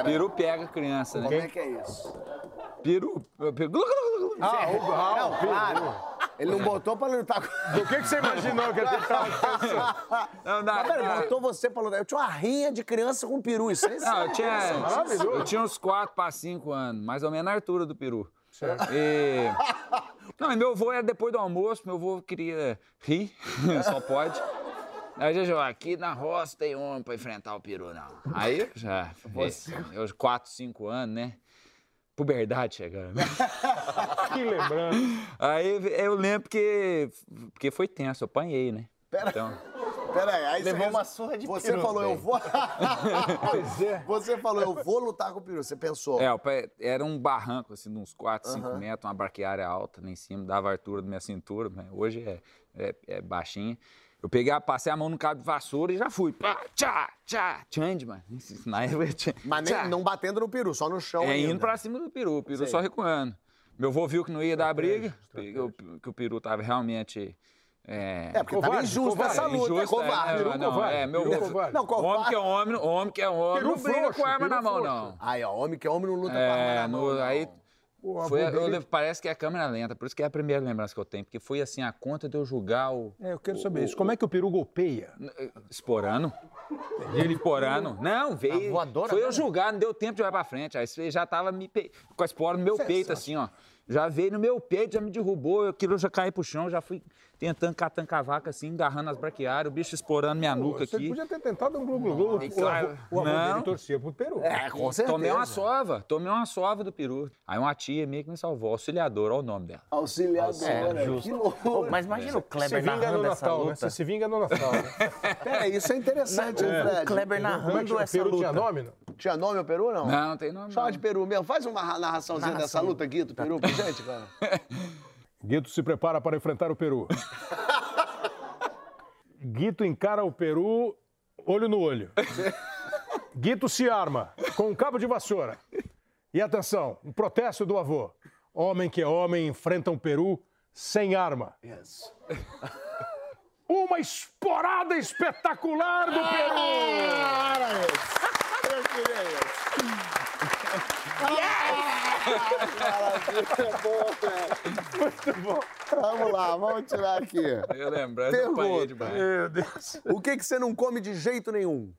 Speaker 4: Peru pega a criança,
Speaker 1: Como
Speaker 4: né?
Speaker 1: é que é isso?
Speaker 4: Peru. peru
Speaker 2: Ah, o, ah,
Speaker 1: Não, claro. Ele não botou pra lutar com...
Speaker 2: O que, que você imaginou que eu tentava
Speaker 4: Não, na-
Speaker 1: Mas peraí,
Speaker 4: na-
Speaker 1: botou você pra lutar. Eu tinha uma rinha de criança com peru, isso é
Speaker 4: Não, eu tinha,
Speaker 2: Maravilhoso.
Speaker 4: eu tinha uns 4 para 5 anos, mais ou menos a altura do peru. E... Não, e meu avô era depois do almoço, meu avô queria rir, só pode. Aí já já, aqui na roça tem homem pra enfrentar o peru, não. Aí eu já, eu 4, 5 anos, né? Puberdade chegando.
Speaker 2: Que lembrança.
Speaker 4: Aí eu lembro que, porque foi tenso, eu apanhei, né?
Speaker 1: Pera-
Speaker 4: Então,
Speaker 1: Peraí, aí
Speaker 3: Levou
Speaker 1: você...
Speaker 3: uma surra de
Speaker 1: Você
Speaker 3: peru.
Speaker 1: falou, eu vou...
Speaker 2: Pois é.
Speaker 1: Você falou, eu vou lutar com o peru. Você pensou...
Speaker 4: É, era um barranco, assim, de uns 4, 5
Speaker 1: Aham.
Speaker 4: metros, uma barqueária alta lá em cima, dava a altura da minha cintura, mas hoje é, é, é baixinha. Eu peguei, a- passei a mão no cabo de vassoura e já fui. Pá, tchá, tchá, Changeman. Na época, tchá,
Speaker 1: Mas nem,
Speaker 4: tchá.
Speaker 1: não batendo no peru, só no chão
Speaker 4: É,
Speaker 1: ainda.
Speaker 4: indo pra cima do peru, o peru
Speaker 1: Sei.
Speaker 4: só recuando. Meu avô viu que não ia dar briga, que o, que o peru tava realmente... É,
Speaker 1: É, porque tava
Speaker 2: Covarde,
Speaker 1: injusto
Speaker 2: covarde,
Speaker 1: essa luta, é
Speaker 4: injusto,
Speaker 1: covarde.
Speaker 2: Peru
Speaker 4: não,
Speaker 2: covarde,
Speaker 4: é, meu
Speaker 2: peru covarde.
Speaker 1: Não, covarde.
Speaker 4: Homem que é homem, homem que é homem,
Speaker 2: Peru
Speaker 4: não briga
Speaker 2: frouxo,
Speaker 4: com arma na mão, não.
Speaker 1: Aí, ó, homem que é homem não luta com arma
Speaker 4: É,
Speaker 1: na mão,
Speaker 4: no-
Speaker 1: não.
Speaker 2: O
Speaker 4: foi, eu
Speaker 2: dele-
Speaker 4: parece que é a câmera lenta, por isso que é a primeira lembrança que eu tenho, porque foi assim a conta de eu julgar o
Speaker 2: É, eu quero saber isso. Como é que o peru golpeia?
Speaker 4: Esporano. Ele esporano. Não, veio.
Speaker 3: Voadora
Speaker 4: foi eu julgar, não deu tempo de olhar pra frente. Aí você já tava me pe... com a espora no meu peito, assim, ó. Já veio no meu peito, já me derrubou, aquilo eu já caí pro chão, já fui tentando catando cavaca, assim, agarrando as braquiárias, o bicho esporando minha nuca
Speaker 2: Você
Speaker 4: aqui.
Speaker 2: podia ter tentado um glu-glu-glu. O
Speaker 4: claro.
Speaker 2: o avô
Speaker 4: Não.
Speaker 2: dele torcia pro peru.
Speaker 1: É, com certeza.
Speaker 4: Tomei uma sova, tomei uma sova do peru. Aí uma tia minha que me salvou, auxiliadora, olha o nome dela.
Speaker 1: Auxiliadora,
Speaker 3: É, justo.
Speaker 1: que loucura.
Speaker 3: Mas imagina o
Speaker 2: Se
Speaker 3: Kleber
Speaker 2: vinga no
Speaker 3: narrando essa
Speaker 2: Natal, né?
Speaker 3: luta.
Speaker 2: Você se vinga no Natal, né?
Speaker 1: Pera, isso é interessante, hein,
Speaker 3: O
Speaker 1: Fred?
Speaker 3: Kleber
Speaker 2: é que
Speaker 3: narrando essa
Speaker 2: peru tinha
Speaker 3: luta.
Speaker 2: nome, não?
Speaker 1: Tinha nome o peru, não?
Speaker 4: Não, não tem nome.
Speaker 1: Chama de peru mesmo. Faz uma narraçãozinha dessa
Speaker 3: Narração.
Speaker 1: luta aqui do peru pra gente, cara.
Speaker 2: Guito se prepara para enfrentar o Peru. Guito encara o Peru olho no olho. Guito se arma com um cabo de vassoura. E atenção, um protesto do avô. Homem que é homem enfrenta um Peru sem arma.
Speaker 1: Yes.
Speaker 2: Uma esporada espetacular do Peru!
Speaker 1: Eu queria isso. Maravilha, boa, velho. Muito bom. Vamos lá, vamos tirar aqui.
Speaker 4: Eu lembrando, eu
Speaker 1: Pergunta.
Speaker 4: apanhei demais.
Speaker 2: Meu Deus.
Speaker 1: O que, que você não come de jeito nenhum?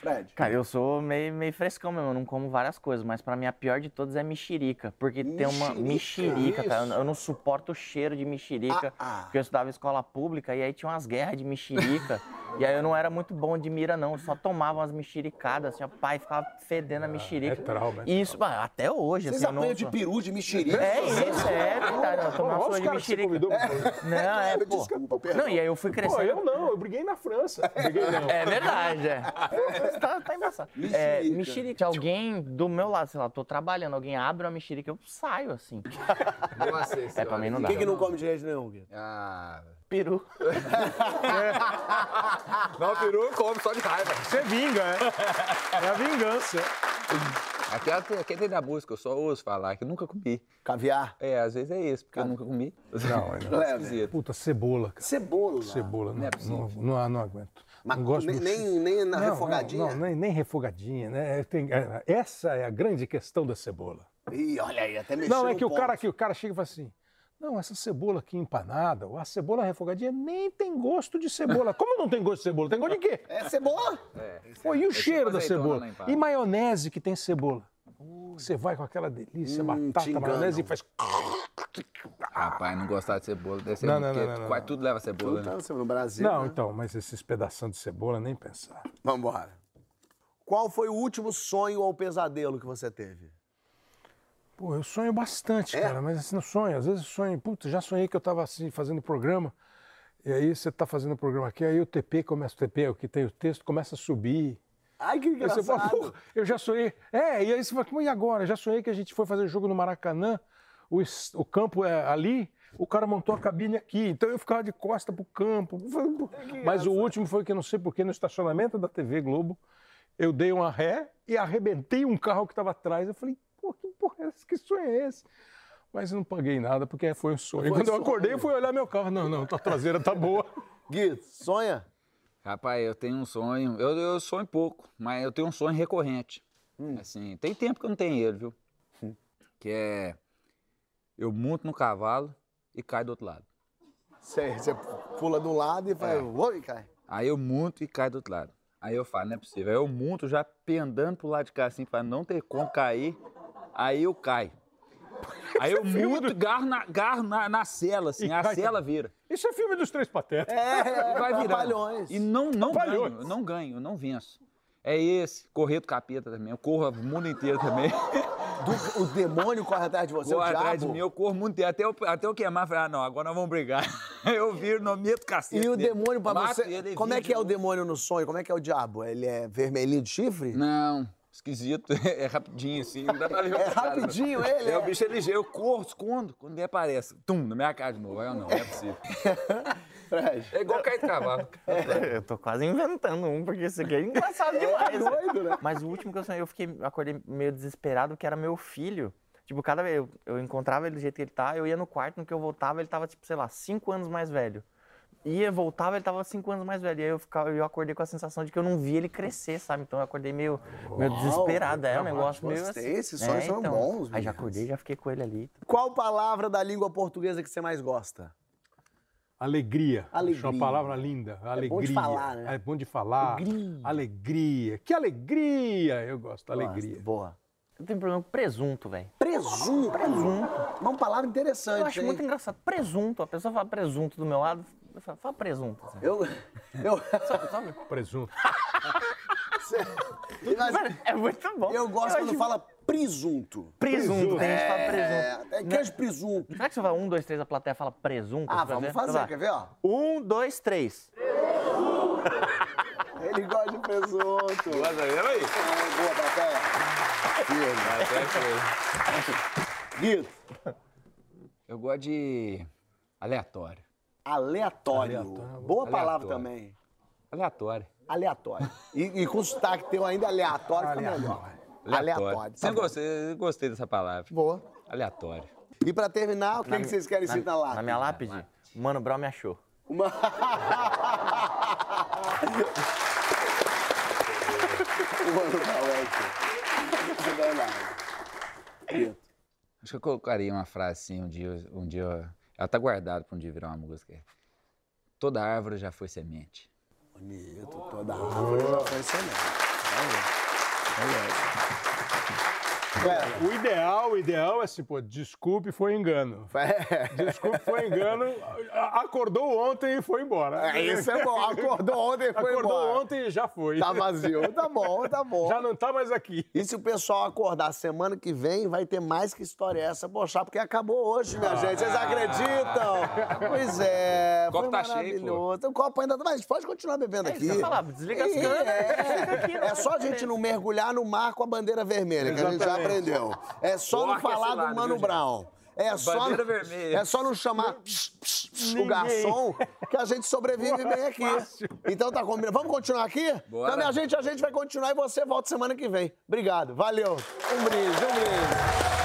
Speaker 1: Fred.
Speaker 3: Cara, eu sou meio, meio frescão mesmo, eu não como várias coisas, mas pra mim a pior de todas é mexerica. Porque tem uma
Speaker 1: Mexerica?
Speaker 3: mexerica, cara. eu- Eu não suporto o cheiro de mexerica.
Speaker 1: Ah, ah.
Speaker 3: Porque eu estudava em escola pública e aí tinha umas guerras de mexerica. e aí eu não era muito bom de mira, não. Eu só tomava umas mexericadas, assim, o pai ficava fedendo a mexerica.
Speaker 2: é trauma, é
Speaker 3: isso, ah, até hoje,
Speaker 1: Vocês
Speaker 3: assim, não.
Speaker 1: apanham de peru, de mexerica?
Speaker 3: É isso, é verdade. Eu tomava de mexerica.
Speaker 2: convidou pra
Speaker 3: Não, é, pô. Não, e aí eu fui
Speaker 2: Pô,
Speaker 3: crescendo.
Speaker 2: eu não, eu briguei na França. Briguei não.
Speaker 3: É verdade, é. Pô, tá, tá embaçado. É,
Speaker 1: Mexerica.
Speaker 3: alguém do meu lado, sei lá, tô trabalhando, alguém abre uma mexerica, eu saio assim.
Speaker 4: Nossa,
Speaker 3: É, pra mim não dá.
Speaker 1: que, que não come de jeito nenhum, Gui?
Speaker 4: Ah,
Speaker 3: Peru.
Speaker 4: não, peru eu como só de raiva.
Speaker 2: Você vinga, é. É a vingança.
Speaker 4: Aquela, aquele da música, eu só ouço falar, que eu nunca comi.
Speaker 1: Caviar?
Speaker 4: É, às vezes é isso, porque eu nunca comi.
Speaker 2: Não, não.
Speaker 4: Esquisito.
Speaker 2: Puta, cebola, cara.
Speaker 1: Cebola.
Speaker 2: Cebola, não,
Speaker 4: Não é
Speaker 2: não, não, não aguento.
Speaker 1: Mas
Speaker 2: não gosto
Speaker 1: nem,
Speaker 2: do
Speaker 1: nem, nem na
Speaker 2: Não,
Speaker 1: refogadinha?
Speaker 2: Não, não, nem, nem refogadinha, né? Tem- é, essa é a grande questão da cebola.
Speaker 1: Ih, olha aí, até mexeu
Speaker 2: Não, é que o
Speaker 1: ponto.
Speaker 2: cara, que o cara chega e fala assim: não, essa cebola aqui empanada, ou a cebola refogadinha nem tem gosto de cebola. Como não tem gosto de cebola? Tem gosto de quê?
Speaker 1: É cebola?
Speaker 2: Pô, e o cheiro da cebola? E maionese que tem cebola? Você vai com aquela delícia,
Speaker 1: Hum,
Speaker 2: batata, maionese e faz.
Speaker 4: Rapaz, não gostar de cebola, deve ser
Speaker 2: Não, não, não, não,
Speaker 4: quase
Speaker 2: não.
Speaker 4: tudo leva cebola, né?
Speaker 1: Então, no Brasil.
Speaker 2: Não,
Speaker 1: né?
Speaker 2: então, mas esses pedaços de cebola nem pensar.
Speaker 1: Vambora. Qual foi o último sonho ou pesadelo que você teve?
Speaker 2: Pô, eu sonho bastante,
Speaker 1: É?
Speaker 2: cara, mas assim, não sonho. Às vezes eu sonho, putz, já sonhei que eu tava assim, fazendo programa, e aí você tá fazendo o programa aqui, aí o TP começa, o TP, o que tem o texto, começa a subir.
Speaker 1: Ai, que engraçado.
Speaker 2: fala, pô, eu já sonhei. É, e aí você fala, e agora? Já sonhei que a gente foi fazer jogo no Maracanã, o, o campo é ali, o cara montou a cabine aqui, então eu ficava de costa pro campo. Pô. Mas o último foi que não sei porquê, no estacionamento da TV Globo, eu dei uma ré e arrebentei um carro que estava atrás. Eu falei, pô, que porra é esse? Que sonho é esse? Mas eu não paguei nada, porque foi um sonho.
Speaker 1: Foi
Speaker 2: Quando eu
Speaker 1: sonho.
Speaker 2: acordei, eu fui olhar meu carro. Não, não, tua traseira tá boa.
Speaker 1: Gui, sonha?
Speaker 4: Rapaz, eu tenho um sonho, eu, eu sonho pouco, mas eu tenho um sonho recorrente.
Speaker 1: Hum.
Speaker 4: Assim, tem tempo que eu não tenho ele, viu? Que é, eu monto no cavalo e caio do outro lado.
Speaker 1: Você, você pula de um lado e vai.
Speaker 4: É.
Speaker 1: Oi, cai.
Speaker 4: Aí eu monto e caio do outro lado. Aí eu falo, não é possível. Aí eu monto já pendando pro lado de cá assim, pra não ter como cair. Aí eu caio. Aí eu monto e garro na, garro na, na cela, assim,
Speaker 2: E
Speaker 4: a
Speaker 2: cai
Speaker 4: cela vira.
Speaker 2: Isso é filme dos Três Patetas.
Speaker 1: É,
Speaker 4: E vai.
Speaker 1: Trapalhões.
Speaker 4: E não, não ganho, não ganho, eu não venço. É esse, correr do capeta também. Eu corro o mundo inteiro também.
Speaker 1: Do- o demônio corre atrás de você,
Speaker 4: Corro
Speaker 1: o
Speaker 4: atrás de
Speaker 1: diabo.
Speaker 4: mim, eu corro o mundo inteiro. Até eu, até eu queimar, falei, ah, não, agora nós vamos brigar. Eu viro, não meto cacete.
Speaker 1: E o
Speaker 4: nele.
Speaker 1: demônio pra
Speaker 4: Mato
Speaker 1: você. Como é que é o demônio no sonho? Como é que é o diabo? Ele é vermelhinho de chifre?
Speaker 4: Não, esquisito, é rapidinho assim, não dá pra ver. o
Speaker 1: É
Speaker 4: cara, não.
Speaker 1: rapidinho ele,
Speaker 4: É,
Speaker 1: é.
Speaker 4: o bicho é ligeiro, eu corro, escondo, quando ele aparece, tum, na minha cara de novo. Aí eu não, não é possível. É igual cair de cavalo.
Speaker 3: Eu tô quase inventando um, porque isso aqui é engraçado demais.
Speaker 1: doido, né?
Speaker 3: Mas o último que eu sonhei, eu fiquei, acordei meio desesperado, que era meu filho. Tipo, cada vez eu, eu encontrava ele do jeito que ele tá, eu ia no quarto, no que eu voltava, ele tava, tipo, sei lá, cinco anos mais velho. Ia, voltava, ele tava cinco anos mais velho. E aí eu, ficava, eu acordei com a sensação de que eu não vi ele crescer, sabe? Então eu acordei meio, meio desesperado. É um negócio meio
Speaker 1: gostei,
Speaker 3: assim.
Speaker 1: esses sonhos são bons,
Speaker 3: Aí já acordei, já fiquei com ele ali.
Speaker 1: Qual palavra da língua portuguesa que você mais gosta?
Speaker 2: Alegria.
Speaker 1: Alegria.
Speaker 2: Acho uma palavra linda. Alegria.
Speaker 1: bom de falar, né?
Speaker 2: É bom de falar. Alegria. Que alegria! Eu gosto, alegria.
Speaker 1: Gosto. Boa.
Speaker 3: Eu tenho problema com presunto, velho.
Speaker 1: Presunto. Presunto. Uma palavra interessante,
Speaker 3: Eu acho
Speaker 1: hein?
Speaker 3: muito engraçado. Presunto. A pessoa fala presunto do meu lado, eu falo, fala presunto. assim.
Speaker 1: Eu... eu...
Speaker 3: Sabe?
Speaker 2: Presunto.
Speaker 1: Mas
Speaker 3: É muito bom.
Speaker 1: eu gosto quando
Speaker 3: acho-
Speaker 1: fala presunto.
Speaker 3: Presunto, tem gente que fala presunto.
Speaker 1: É, é queijo presunto.
Speaker 3: Será que você fala um, dois, três, a plateia fala presunto?
Speaker 1: Ah,
Speaker 3: vai
Speaker 1: vamos
Speaker 3: ver?
Speaker 1: fazer,
Speaker 3: Então vai.
Speaker 1: quer ver, ó?
Speaker 3: Um, dois, três.
Speaker 1: Ele gosta de presunto.
Speaker 4: Gosta mesmo aí?
Speaker 1: Ah, boa, plateia. Guido,
Speaker 4: Eu gosto de aleatório.
Speaker 1: Aleatório.
Speaker 2: Aleatório.
Speaker 1: Boa palavra
Speaker 4: Aleatório.
Speaker 1: também.
Speaker 4: Aleatório.
Speaker 1: Aleatório. E, e com sotaque teu ainda aleatório fica melhor. Aleatório. tá
Speaker 4: Sempre
Speaker 1: bom.
Speaker 4: gostei, gostei dessa palavra.
Speaker 1: Boa.
Speaker 4: Aleatório.
Speaker 1: E pra terminar, o que, que vocês querem
Speaker 3: Na,
Speaker 1: escrito na lápide?
Speaker 3: na minha lápide, Mano Brown me achou.
Speaker 1: Uma... Mano, tá ótimo. É. Guido.
Speaker 4: Acho que eu colocaria uma frase assim um dia. Um dia ela tá guardada pra um dia virar uma música. Toda árvore já foi semente.
Speaker 1: Bonito, toda árvore já foi semente.
Speaker 2: O ideal, o ideal é assim, pô, desculpe, foi engano.
Speaker 1: É,
Speaker 2: Desculpe, foi engano. Acordou ontem e foi embora.
Speaker 1: é, isso é bom. Acordou ontem e foi
Speaker 2: Acordou
Speaker 1: embora.
Speaker 2: ontem e já foi.
Speaker 1: Tá vazio. Tá bom, tá bom.
Speaker 2: Já não tá mais aqui.
Speaker 1: E se o pessoal acordar semana que vem, vai ter mais que história essa, poxa, porque acabou hoje, minha gente. Vocês acreditam? Pois é,
Speaker 4: O copo
Speaker 1: foi
Speaker 4: tá cheio,
Speaker 1: maravilhoso. O copo ainda tá, mas pode continuar bebendo
Speaker 3: É
Speaker 1: aqui.
Speaker 3: falar, desliga as
Speaker 1: É,
Speaker 3: câmeras, aqui,
Speaker 1: É,
Speaker 3: né?
Speaker 1: só a gente não mergulhar no mar com a bandeira vermelha, que a gente já
Speaker 2: Exatamente.
Speaker 1: Aprendeu. É só não
Speaker 4: Porca
Speaker 1: falar
Speaker 4: esse
Speaker 1: do
Speaker 4: lado,
Speaker 1: Mano
Speaker 4: viu?
Speaker 1: Brown. É só, não, é só não chamar pss, pss, pss, o garçom que a gente sobrevive bem aqui.
Speaker 2: Fácil.
Speaker 1: Então tá combinado. Vamos continuar aqui?
Speaker 4: Bora.
Speaker 1: Então, minha gente, a gente vai continuar e você volta semana que vem. Obrigado, valeu. Um brinde, um brinde.